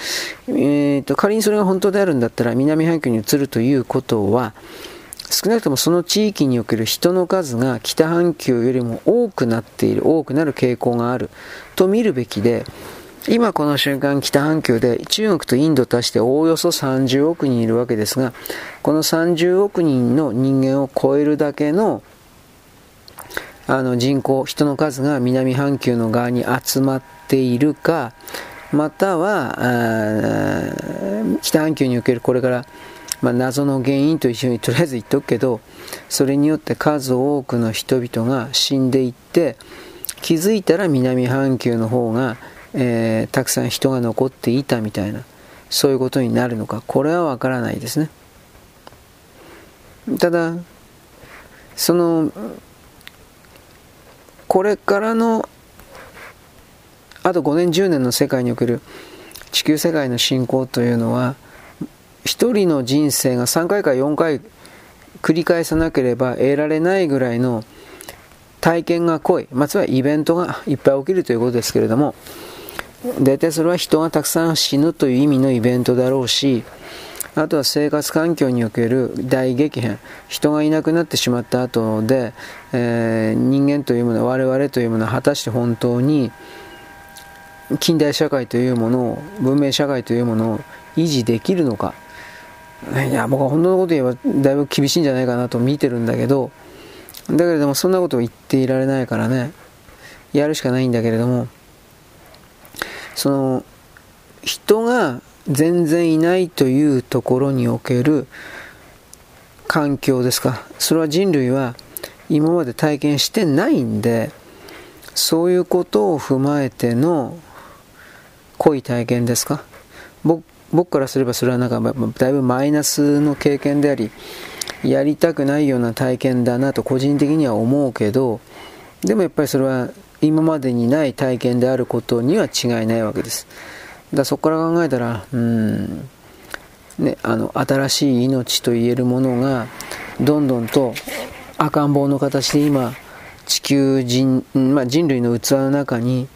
えーと、仮にそれが本当であるんだったら南半球に移るということは、少なくともその地域における人の数が北半球よりも多くなっている、多くなる傾向があると見るべきで、今この瞬間北半球で中国とインドとしておおよそ30億人いるわけですが、この30億人の人間を超えるだけのあの人口、人の数が南半球の側に集まっているか、または、北半球におけるこれから、まあ、謎の原因と一緒にとりあえず言っとくけど、それによって数多くの人々が死んでいって、気づいたら南半球の方が、えー、たくさん人が残っていたみたいな、そういうことになるのか、これはわからないですね。ただ、その、これからのあと5年10年の世界における地球世界の進行というのは一人の人生が3回か4回繰り返さなければ得られないぐらいの体験が濃い、まあ、つまりイベントがいっぱい起きるということですけれども大体それは人がたくさん死ぬという意味のイベントだろうしあとは生活環境における大激変人がいなくなってしまった後で、えー、人間というもの我々というものは果たして本当に近代社会というものを文明社会というものを維持できるのか。いや僕は本当のこと言えばだいぶ厳しいんじゃないかなと見てるんだけどだけれどもそんなことを言っていられないからねやるしかないんだけれどもその人が全然いないというところにおける環境ですか。それは人類は今まで体験してないんでそういうことを踏まえての濃い体験ですか？僕からすればそれはなんかだいぶマイナスの経験でありやりたくないような体験だなと個人的には思うけどでもやっぱりそれは今までにない体験であることには違いないわけです。だそこから考えたらうんねあの新しい命といえるものがどんどんと赤ん坊の形で今地球人,、まあ、人類の器の中に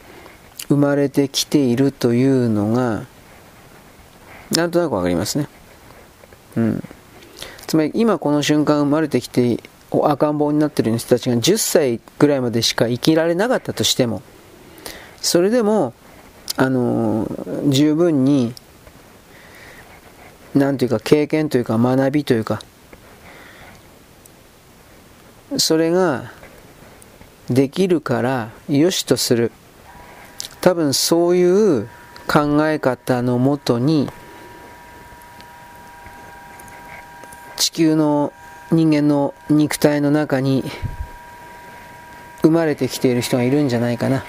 生まれてきているというのがなんとなくわかりますね。うん。つまり今この瞬間生まれてきて赤ん坊になっている人たちが10歳ぐらいまでしか生きられなかったとしてもそれでもあの十分に何というか経験というか学びというかそれができるから良しとする多分そういう考え方のもとに地球の人間の肉体の中に生まれてきている人がいるんじゃないかな。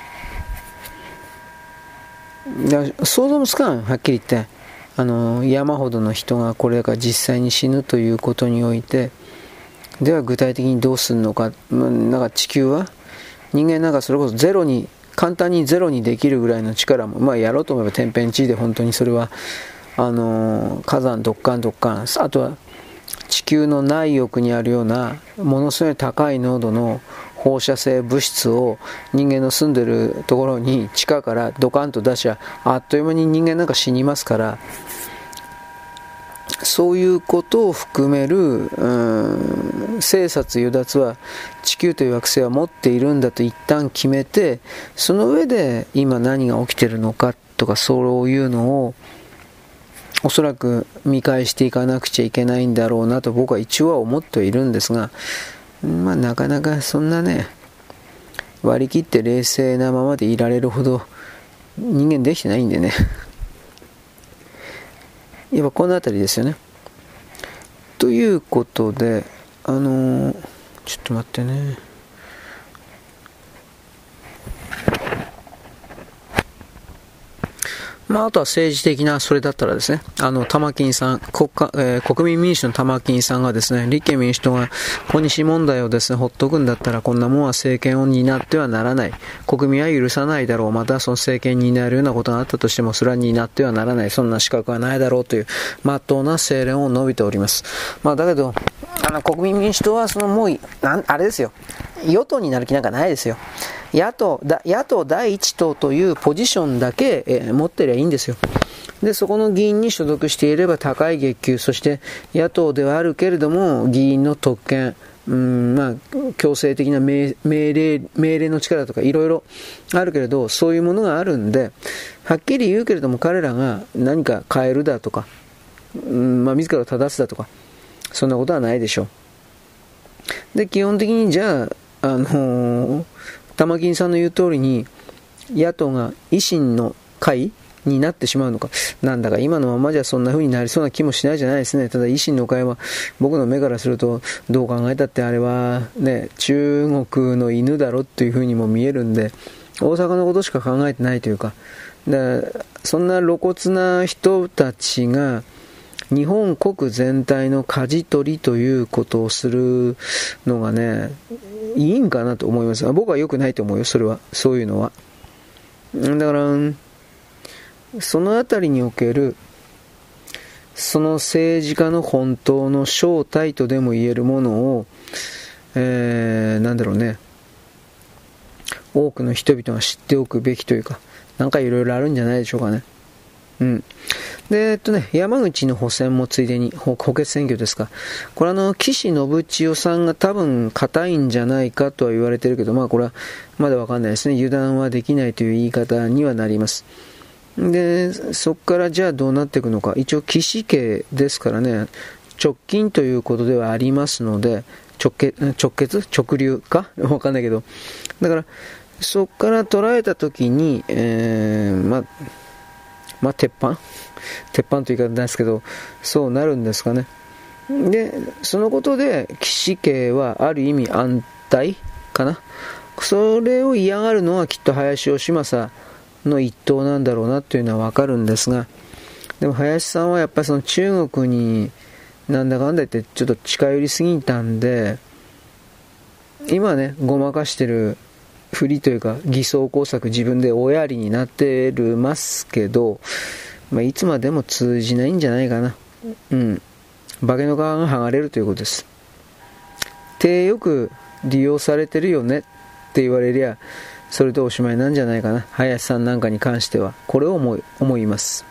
想像もつかんはっきり言って。あの山ほどの人がこれから実際に死ぬということにおいて。では具体的にどうするのか。なんか地球は人間なんかそれこそゼロに簡単にゼロにできるぐらいの力も、まあ、やろうと思えば天変地異で本当にそれはあの火山ドッカンドッカンあとは地球の内翼にあるようなものすごい高い濃度の放射性物質を人間の住んでるところに地下からドカンと出しちゃあっという間に人間なんか死にますからそういうことを含める、うん、生殺与奪は地球という惑星は持っているんだと一旦決めてその上で今何が起きてるのかとかそういうのをおそらく見返していかなくちゃいけないんだろうなと僕は一応は思っているんですが、まあなかなかそんなね、割り切って冷静なままでいられるほど人間できてないんでね。やっぱこの辺りですよね。ということで、あのー、ちょっと待ってね。まあ、あとは政治的なそれだったらですね、あの、玉金さん、国家、えー、国民民主の玉金さんがですね、立憲民主党が小西問題をですね、ほっとくんだったら、こんなもんは政権を担ってはならない。国民は許さないだろう。またその政権に担えるようなことがあったとしても、それは担ってはならない。そんな資格はないだろうという、まっとうな清廉を述べております。まあ、だけど、あの、国民民主党はそのもう、なん、あれですよ。与党になる気なんかないですよ。野党、野党第一党というポジションだけ、えー、持ってりゃいいんですよ。で、そこの議員に所属していれば高い月給、そして野党ではあるけれども、議員の特権、うんまあ、強制的な命令命令の力とかいろいろあるけれど、そういうものがあるんで、はっきり言うけれども彼らが何か変えるだとか、うんまあ、自ら正すだとか、そんなことはないでしょう。で、基本的にじゃあ、あのー、玉金さんの言う通りに、野党が維新の会になってしまうのか。なんだか今のままじゃそんな風になりそうな気もしないじゃないですね。ただ維新の会は僕の目からするとどう考えたってあれはね、中国の犬だろっていう風にも見えるんで、大阪のことしか考えてないというか、でそんな露骨な人たちが日本国全体の舵取りということをするのがね、いいんかなと思います。僕は良くないと思うよ、それは。そういうのは。だから、そのあたりにおける、その政治家の本当の正体とでも言えるものを、えー、なんだろうね、多くの人々が知っておくべきというか、なんかいろいろあるんじゃないでしょうかね。うん。で、えっとね、山口の補選もついでに、補欠選挙ですか。これあの、岸信千代さんが多分硬いんじゃないかとは言われてるけど、まあこれはまだわかんないですね。油断はできないという言い方にはなります。で、そこからじゃあどうなっていくのか。一応、岸家ですからね、直近ということではありますので、直結、直結？直流か？(laughs) わかんないけど。だから、そこから捉えたときに、えー、まあ、まあ、鉄板？鉄板という言い方ですけど、そうなるんですかね。で、そのことで、岸家はある意味安泰かな。それを嫌がるのはきっと林義正の一党なんだろうなというのはわかるんですが、でも林さんはやっぱりその中国になんだかんだ言ってちょっと近寄りすぎたんで、今ね、ごまかしてるふりというか偽装工作自分でおやりになってるますけど、まあ、いつまでも通じないんじゃないかな。うん。化けの皮が剥がれるということです。手よく利用されてるよねって言われりゃ、それでおしまいなんじゃないかな。林さんなんかに関しては。これを思い思います。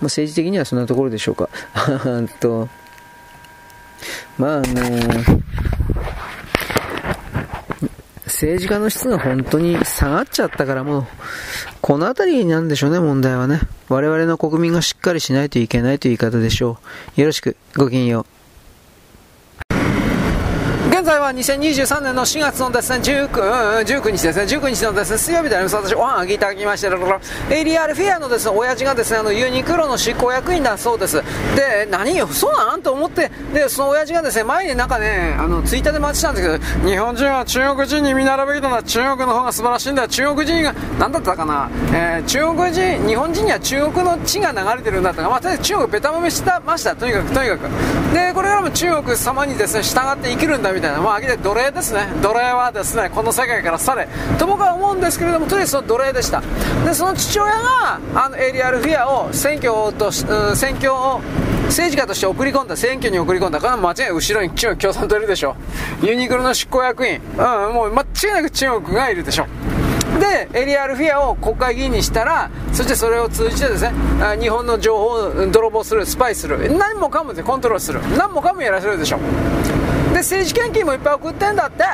まあ、政治的にはそんなところでしょうか。(laughs) と、まああの政治家の質が本当に下がっちゃったからもう、この辺りなんでしょうね、問題はね。我々の国民がしっかりしないといけないという言い方でしょう。よろしく、ごきげんよう。現在は2023年の4月のですね、19, 19日ですね、19日のですね、水曜日であります。私、おはがきいただきまして、エリアルフィアのですね、親父がですね、あの、ユニクロの執行役員だそうです。で、何よ、そうなんと思って、で、その親父がですね、前になんかね、あの、ツイッターで待ちたんですけど、日本人は中国人に見習うべきだな、中国の方が素晴らしいんだ、中国人が、なんだったかな、えー、中国人、日本人には中国の血が流れてるんだったか、まあ、とりあえず中国ベタ褒めしてました、とにかく、とにかく。で、これからも中国様にですね、従って生きるんだみたいな、まあ、奴隷ですね。奴隷はですねこの世界から去れ。と僕は思うんですけれどもとりあえずその奴隷でした。でその父親があのエリアルフィアを選挙と、選挙を政治家として送り込んだ。選挙に送り込んだ。これは間違い。後ろに中国共産党いるでしょ。ユニクロの執行役員、うん、もう間違いなく中国がいるでしょ。で、エリアルフィアを国会議員にしたら、そしてそれを通じてですね、日本の情報を泥棒する、スパイする、何もかもでコントロールする、何もかもやらせるでしょ。で政治献金もいっぱい送ってんだって、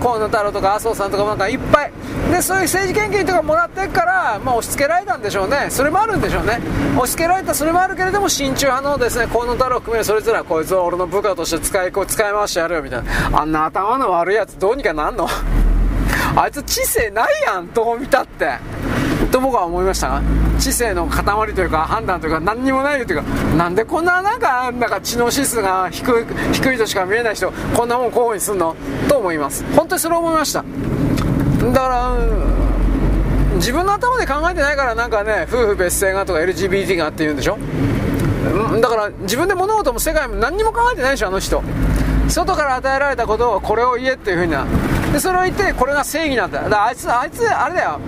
河野太郎とか麻生さんとかなんかいっぱい。でそういう政治献金とかもらってから、まあ、押し付けられたんでしょうね。それもあるんでしょうね。押し付けられたそれもあるけれども親中派のですね河野太郎含めるそれぞれこいつを俺の部下として使いこ使い回してやるよみたいな。あんな頭の悪いやつどうにかなんの？あいつ知性ないやんどう見たって。と僕は思いましたが。知性の塊というか判断というか何にもないというか。なんでこんななんかなんか知能指数が低い低いとしか見えない人こんなもん候補にすんの？と思います。本当にそれを思いました。だから自分の頭で考えてないからなんかね夫婦別姓がとか LGBT がって言うんでしょ？だから自分で物事も世界も何にも考えてないでしょあの人。外から与えられたことをこれを言えっていうふうな。でそれを言ってこれが正義なんだ。だからあいつあいつあれだよ。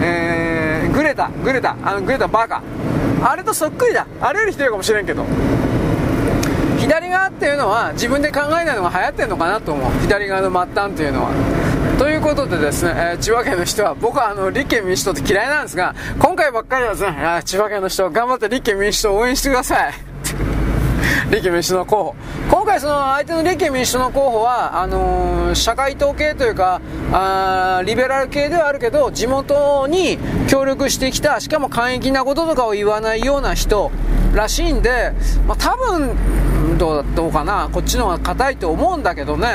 えー、グレタグレタ。あのグレタバカ。あれとそっくりだ。あれよりひどいかもしれんけど。左側っていうのは自分で考えないのが流行ってんのかなと思う。左側の末端っていうのは。ということでですね、えー、千葉県の人は、僕はあの、立憲民主党って嫌いなんですが、今回ばっかりはですね、千葉県の人、頑張って立憲民主党を応援してください。立憲民主党の候補。今回その相手の立憲民主党の候補は、あのー、社会党系というか、あリベラル系ではあるけど、地元に協力してきた、しかも簡易なこととかを言わないような人らしいんで、まあ、多分、どうどうかな、こっちの方が硬いと思うんだけどね。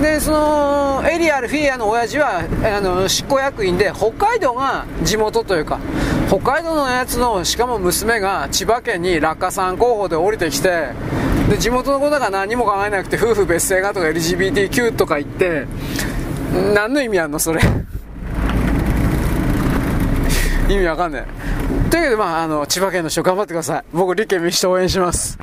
で、その、エリアルフィアの親父は、あの、執行役員で、北海道が地元というか、北海道のやつの、しかも娘が千葉県に落下山候補で降りてきて、で、地元のことが何も考えなくて、夫婦別姓がとか LGBTQ とか言って、何の意味あんのそれ。意味わかんない。というわけで、まあ、あの、千葉県の人頑張ってください。僕、立憲民主党応援します。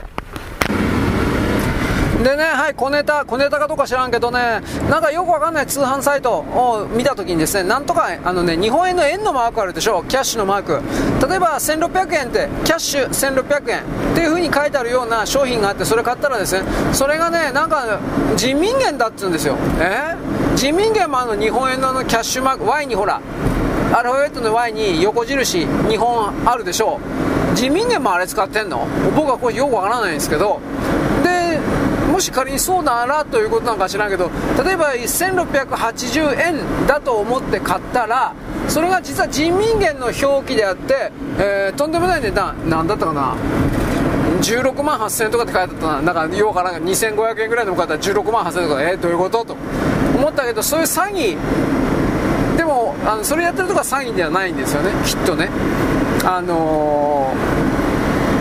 でね、はい、小ネタ、小ネタかどうか知らんけどね、なんかよくわかんない通販サイトを見たときにですね、なんとか、あのね、日本円の円のマークあるでしょ、キャッシュのマーク。例えば1600円って、キャッシュ1600円っていう風に書いてあるような商品があって、それ買ったらですね、それがね、なんか人民元だっつうんですよ。え？人民元もあの日本円ののキャッシュマーク、Y にほら、アルファベットの Y に横印、日本あるでしょう。人民元もあれ使ってんの？僕はこれよくわからないんですけど、で、もし仮にそうならということなんか知らんけど例えば1680円だと思って買ったらそれが実は人民元の表記であって、えー、とんでもない値段。何だったかな？16万8000円とかって書いてあったな、なんか、ようから2500円ぐらいでも買ったら16万8000円とか、えー、どういうこと？と。思ったけど、そういう詐欺、でも、あのそれやってるとこは詐欺ではないんですよね、きっとね。あのー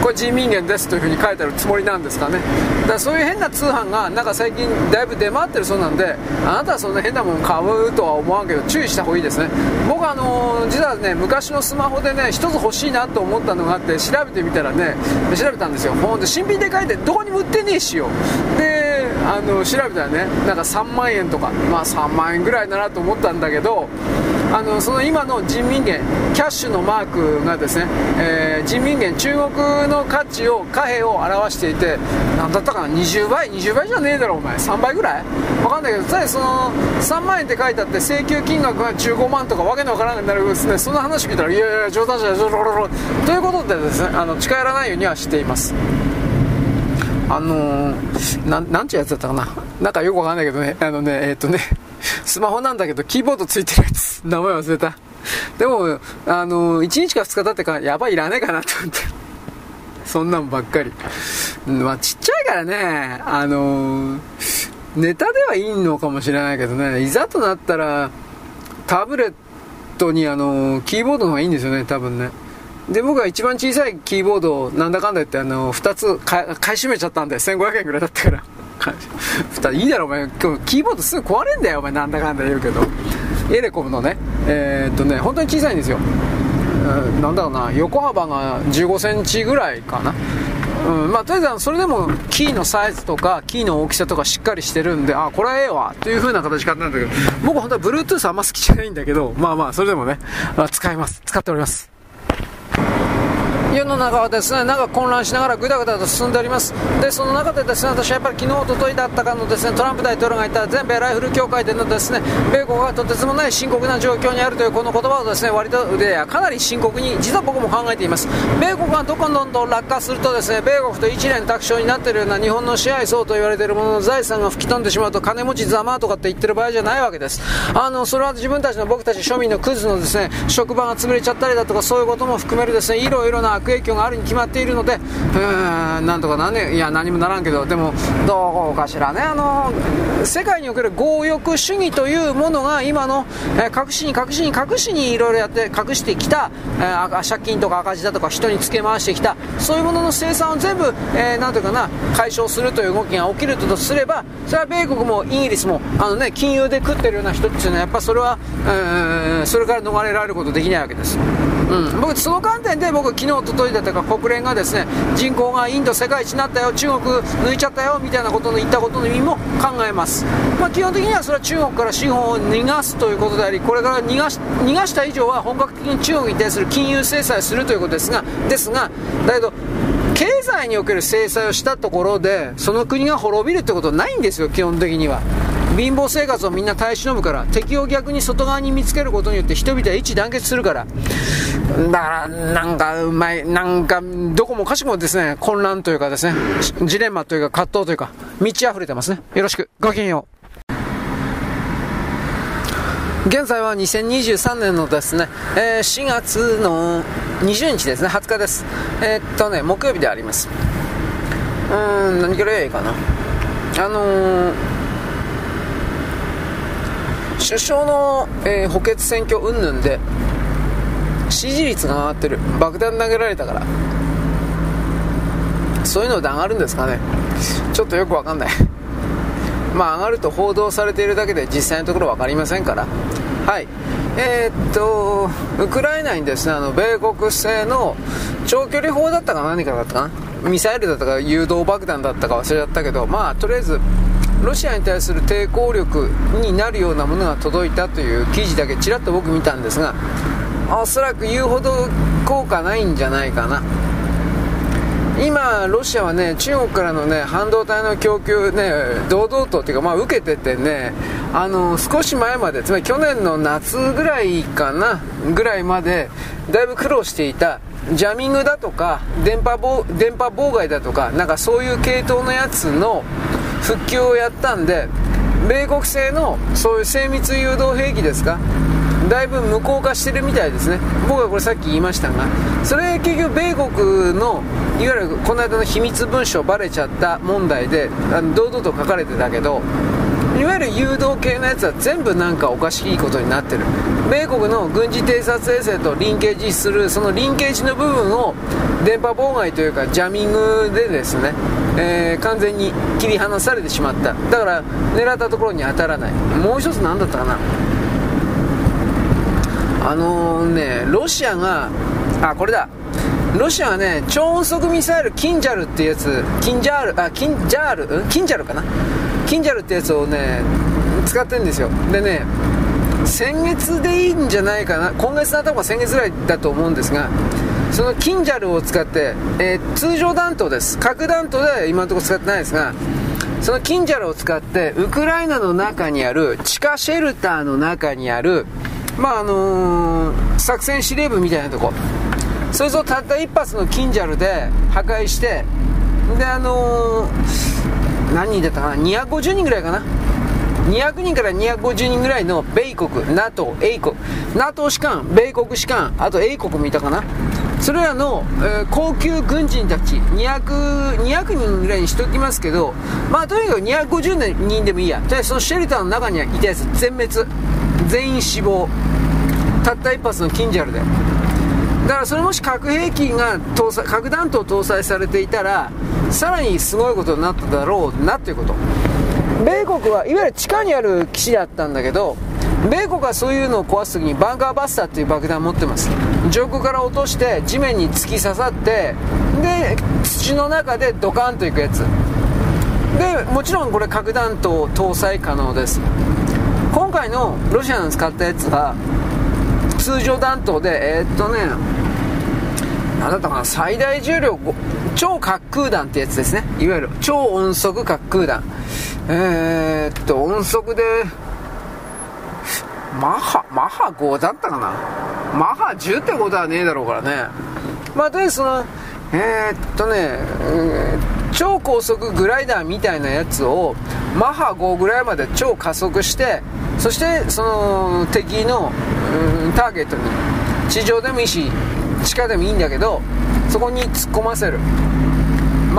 個人民元ですというふうに書いてあるつもりなんですかね。だからそういう変な通販がなんか最近だいぶ出回ってるそうなんであなたはそんな変なもの買うとは思わんけど注意した方がいいですね。僕あの実はね昔のスマホでね一つ欲しいなと思ったのがあって調べてみたらね調べたんですよ。ほんと新品で書いてどこにも売ってねえしよ。であの調べたらねなんか3万円とかまあ3万円ぐらいだなと思ったんだけどあのその今の人民元キャッシュのマークがですね、えー、人民元中国の価値を貨幣を表していて何だったかな20倍20倍じゃねえだろお前。3倍ぐらい？分かんないけどただその3万円って書いてあって請求金額が15万とかわけのわからなくなるですね。その話聞いたらいやいや冗談じゃないということでですねあの近寄らないようにはしています。あのー、ななんちゅうやつだったかななんかよくわかんないけどねあのねえー、っとね (laughs) スマホなんだけど、キーボードついてるやつ。(laughs) 名前忘れた。でも、あの、1日か2日経ってから、やばい、いらねえかなと思って。(laughs) そんなんばっかり。まあ、ちっちゃいからね、あの、ネタではいいのかもしれないけどね、いざとなったら、タブレットにあの、キーボードの方がいいんですよね、多分ね。で、僕は一番小さいキーボードをなんだかんだ言ってあの、2つ買い占めちゃったんで、1500円ぐらいだったから。いいだろお前。今日キーボードすぐ壊れんだよお前なんだかんだ言うけど。エレコムのね。えー、っとね本当に小さいんですよ、うん、なんだろうな横幅が1 5センチぐらいかな。うんまあ、とりあえずそれでもキーのサイズとかキーの大きさとかしっかりしてるんであこれはええわという風な形買ったんだけど。僕本当は Bluetooth あんま好きじゃないんだけどまあまあそれでもね、あ、使います。使っております。世の中はですねなんか混乱しながらぐだぐだと進んでおります。でその中でですね私はやっぱり昨日おとといだったかのですねトランプ大統領が言った全米ライフル協会でのですね米国がとてつもない深刻な状況にあるというこの言葉をですね割とでかなり深刻に実は僕も考えています。米国がどこどんどん落下するとですね米国と一連卓勝になっているような日本の支配層と言われているものの財産が吹き飛んでしまうと金持ちざまとかって言ってる場合じゃないわけです。あのそれは自分たちの僕たち庶民のクズのですね職場が潰れちゃったりだとかそういうことも含めるですねいろいろな悪影響があるに決まっているので、うーん、なんとかなんね、いや、何もならんけど、でも、どうかしらね、あの、世界における強欲主義というものが、今の、えー、隠しに隠しに隠しにいろいろやって、隠してきた、えー、借金とか赤字だとか、人につけ回してきた、そういうものの生産を全部、えー、なんというかな、解消するという動きが起きるとすれば、それは米国もイギリスも、あのね、金融で食ってるような人っていうのは、やっぱそれは、えー、それから逃れられることできないわけです。うん、僕、その観点で僕、昨日、とといだったか、国連がですね人口がインド世界一になったよ中国抜いちゃったよみたいなことの言ったことの意味も考えます、まあ、基本的にはそれは中国から資本を逃がすということでありこれから逃がし逃がした以上は本格的に中国に対する金融制裁をするということですがですがだけど経済における制裁をしたところでその国が滅びるってことはないんですよ基本的には貧乏生活をみんな耐え忍ぶから敵を逆に外側に見つけることによって人々は一致団結するからだからなんかうまいなんかどこもかしこもですね混乱というかですねジレンマというか葛藤というか満ち溢れてますねよろしくごきげんよう現在は2023年のですね、えー、4月の20日ですね、20日です。えー、っとね、木曜日であります。うーん、何からやいいかな。あのー、首相の、えー、補欠選挙云々で、支持率が上がってる。爆弾投げられたから。そういうので上がるんですかね。ちょっとよくわかんない。まあ上がると報道されているだけで実際のところ分かりませんから。はい。えー、っと、ウクライナにですね、あの、米国製の長距離砲だったか何かだったかな？ミサイルだったか誘導爆弾だったか忘れちゃったけど、まあ、とりあえず、ロシアに対する抵抗力になるようなものが届いたという記事だけちらっと僕見たんですが、おそらく言うほど効果ないんじゃないかな。今、ロシアはね、中国からのね、半導体の供給ね、堂々とっていうか、まあ受けててね、あの、少し前まで、つまり去年の夏ぐらいかな、ぐらいまで、だいぶ苦労していた、ジャミングだとか、電波電波妨害だとか、なんかそういう系統のやつの復旧をやったんで、米国製のそういう精密誘導兵器ですかだいぶ無効化してるみたいですね。僕はこれさっき言いましたがそれ結局米国のいわゆるこの間の秘密文書バレちゃった問題であの堂々と書かれてたけどいわゆる誘導系のやつは全部なんかおかしいことになってる。米国の軍事偵察衛星とリンケージするそのリンケージの部分を電波妨害というかジャミングでですね、えー、完全に切り離されてしまった。だから狙ったところに当たらない。もう一つ何だったかな。あのー、ね、ロシアが、あ、これだ。ロシアはね、超音速ミサイル、キンジャルっていうやつ、キンジャール、あ、キンジャール、キンジャルかな？キンジャルってやつをね、使ってるんですよ。でね、先月でいいんじゃないかな、今月の頭先月ぐらいだと思うんですが、そのキンジャルを使って、えー、通常弾頭です。核弾頭で今のところ使ってないですが、そのキンジャルを使って、ウクライナの中にある、地下シェルターの中にある、まああのー、作戦司令部みたいなとこそいつをたった一発のキンジャルで破壊してであのー、何人だったかな250人ぐらいかな200人から250人ぐらいの米国、NATO、英国、NATO 士官、米国士官、あと英国もいたかな。それらの、えー、高級軍人たち200、200人ぐらいにしておきますけど、まあとにかく250人でもいいや。とりあえずそのシェルターの中にはいたやつ全滅。全員死亡たった一発のキンジャルでだからそれもし核兵器が搭載核弾頭搭載されていたらさらにすごいことになっただろうなということ。米国はいわゆる地下にある基地だったんだけど米国はそういうのを壊す時にバンカーバスターっていう爆弾を持ってます。上空から落として地面に突き刺さってで土の中でドカンといくやつ。でもちろんこれ核弾頭搭載可能です。今回のロシアの使ったやつは通常弾頭でえー、っとね何だったかな最大重量超滑空弾ってやつですね。いわゆる超音速滑空弾。えー、っと音速でマッハマッハ5だったかな。マッハ10ってことはねえだろうからね。まあとりあえずそのえー、っとね、超高速グライダーみたいなやつをマッハ5ぐらいまで超加速してそしてその敵の、うん、ターゲットに地上でもいいし地下でもいいんだけどそこに突っ込ませる。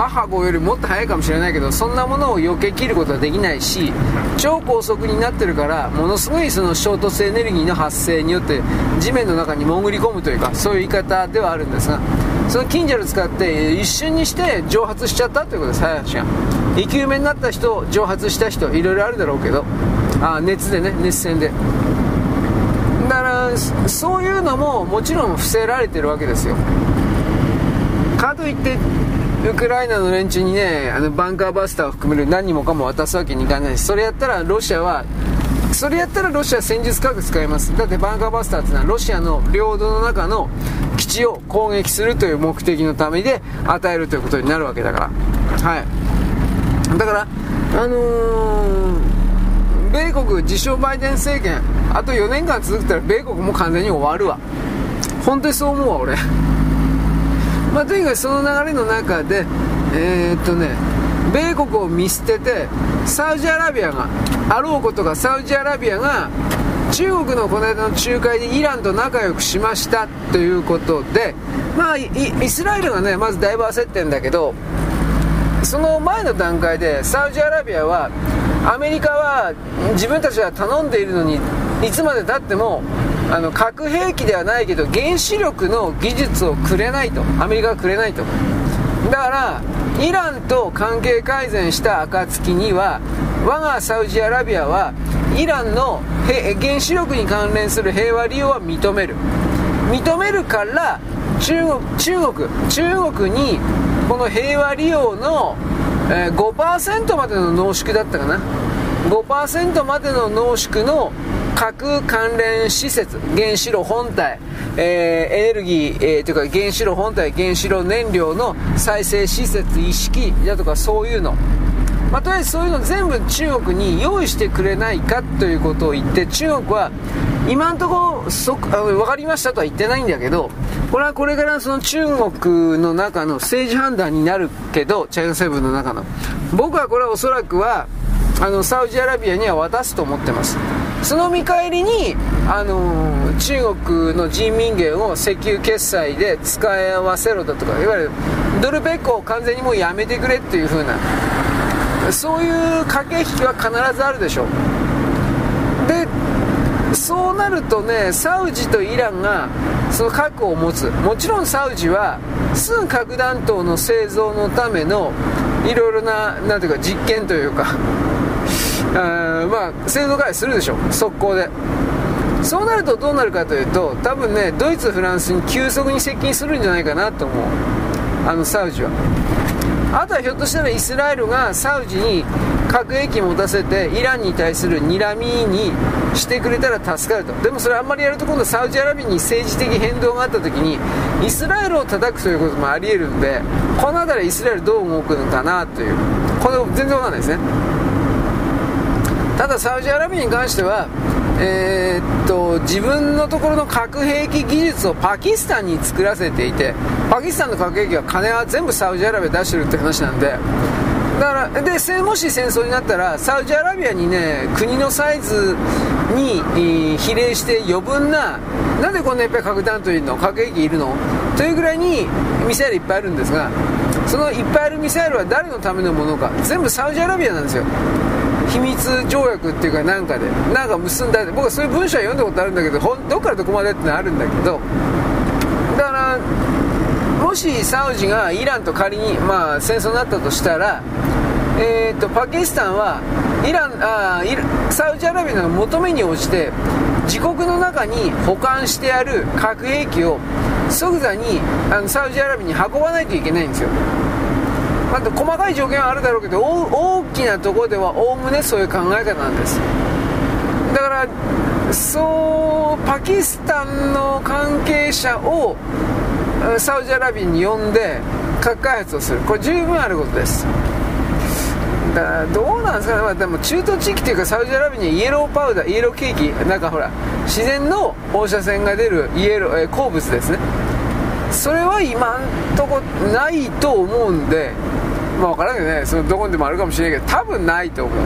マッハ5よりもっと速いかもしれないけどそんなものを避けきることはできないし超高速になってるからものすごいその衝突エネルギーの発生によって地面の中に潜り込むというかそういう言い方ではあるんですがそのキンジャル使って一瞬にして蒸発しちゃったということです林が。生き埋めになった人蒸発した人いろいろあるだろうけど。あ熱でね熱戦で。だからそういうのももちろん伏せられてるわけですよ。かといってウクライナの連中にねあのバンカーバスターを含める何もかも渡すわけにいかない。しそれやったらロシアはそれやったらロシア戦術核使います。だってバンカーバスターっていうのはロシアの領土の中の基地を攻撃するという目的のためで与えるということになるわけだから。はい。だからあのー国自称バイデン政権あと4年間続くたら米国も完全に終わるわ。本当にそう思うわ俺。まあとにかくその流れの中でえー、っとね米国を見捨ててサウジアラビアがあろうことがサウジアラビアが中国のこの間の仲介でイランと仲良くしましたということで、まあ、イスラエルがねまずだいぶ焦ってんだけどその前の段階でサウジアラビアはアメリカは自分たちが頼んでいるのにいつまでたってもあの核兵器ではないけど原子力の技術をくれないとアメリカはくれないと。だからイランと関係改善した暁には我がサウジアラビアはイランの原子力に関連する平和利用は認める。認めるから中国中国中国にこの平和利用の、5%までの濃縮だったかな？5%までの濃縮の核関連施設原子炉本体、えー、エネルギー、えー、というか原子炉本体原子炉燃料の再生施設意識だとかそういうの。まあ、とりあえずそういうの全部中国に用意してくれないかということを言って中国は今のところそあ分かりましたとは言ってないんだけどこれはこれからその中国の中の政治判断になるけどチャイナセブンの中の。僕はこれはおそらくはあのサウジアラビアには渡すと思ってます。その見返りに、あのー、中国の人民元を石油決済で使い合わせろだとかいわゆるドルペックを完全にもうやめてくれっていう風なそういう駆け引きは必ずあるでしょ。うでそうなるとねサウジとイランがその核を持つ。もちろんサウジはすぐ核弾頭の製造のためのいろいろななんていうか実験というかあまあ製造開発するでしょ。速攻で。そうなるとどうなるかというと多分ねドイツフランスに急速に接近するんじゃないかなと思う。あのサウジは。あとはひょっとしたらイスラエルがサウジに核兵器持たせてイランに対する睨みにしてくれたら助かると。でもそれあんまりやると今度サウジアラビアに政治的変動があった時にイスラエルを叩くということもありえるんでこの辺りイスラエルどう動くのかなというこれ全然わかんないですねただサウジアラビアに関してはえー、っと自分のところの核兵器技術をパキスタンに作らせていてパキスタンの核兵器は金は全部サウジアラビア出してるって話なんで。だからでもし戦争になったらサウジアラビアにね国のサイズに、比例して余分ななんでこんないっぱい核弾頭いるの？核兵器いるの？というぐらいにミサイルいっぱいあるんですがそのいっぱいあるミサイルは誰のためのものか？全部サウジアラビアなんですよ。秘密条約っていうかなんかでなんか結んだ僕はそういう文章は読んだことあるんだけどどっからどこまでってのはあるんだけどだからもしサウジがイランと仮に、まあ、戦争になったとしたら、えーと、パキスタンはイランあサウジアラビアの求めに応じて自国の中に保管してある核兵器を即座にあのサウジアラビアに運ばないといけないんですよ。また細かい条件はあるだろうけど大きなところではおおむねそういう考え方なんです。だからそうパキスタンの関係者をサウジアラビアに呼んで核開発をする。これ十分あることです。だからどうなんですかね、まあ、でも中東地域というかサウジアラビアにイエローパウダーイエローケーキなんかほら自然の放射線が出るイエロー、えー、鉱物ですね。それは今んとこないと思うんでまあ分からんけどね。そのどこにでもあるかもしれないけど多分ないと思う。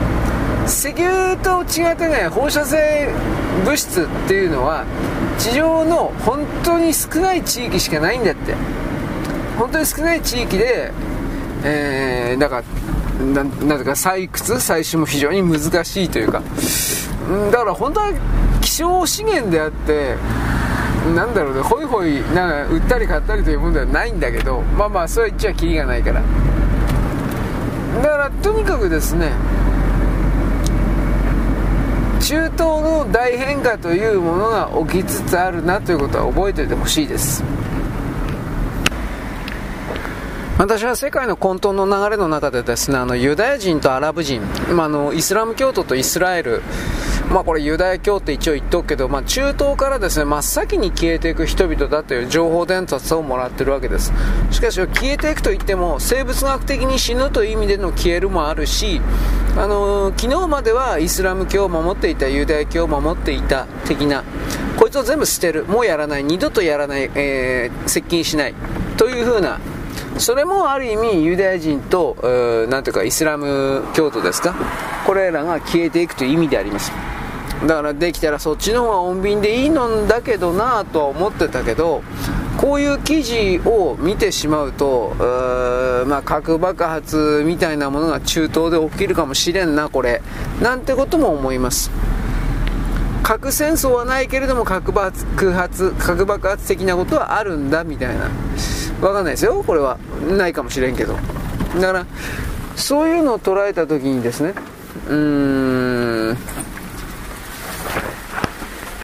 石油と違ってね放射性物質っていうのは地上の本当に少ない地域しかないんだって。本当に少ない地域でえー、だからななんていうか採掘採取も非常に難しいというか。だから本当は希少資源であってなんだろうねホイホイなんか売ったり買ったりというものではないんだけどまあまあそれは言っちゃきりがないから。だからとにかくですね中東の大変化というものが起きつつあるなということは覚えておいてほしいです。私は世界の混沌の流れの中でですねあのユダヤ人とアラブ人、まあ、あのイスラム教徒とイスラエルまあこれユダヤ教って一応言っとくけど、まあ中東からですね、真っ先に消えていく人々だという情報伝達をもらってるわけです。しかし消えていくと言っても、生物学的に死ぬという意味での消えるもあるし、あのー、昨日まではイスラム教を守っていた、ユダヤ教を守っていた的な、こいつを全部捨てる、もうやらない、二度とやらない、えー、接近しない、というふうな、それもある意味ユダヤ人と、えー、ていうかイスラム教徒ですか？これらが消えていくという意味であります。だからできたらそっちの方が穏便でいいのだけどなとは思ってたけどこういう記事を見てしまうと、うまあ、核爆発みたいなものが中東で起きるかもしれんな、これ。なんてことも思います。核戦争はないけれども核爆発、核爆発的なことはあるんだ、みたいな。わかんないですよ、これは。ないかもしれんけど。だから、そういうのを捉えた時にですね、うーん、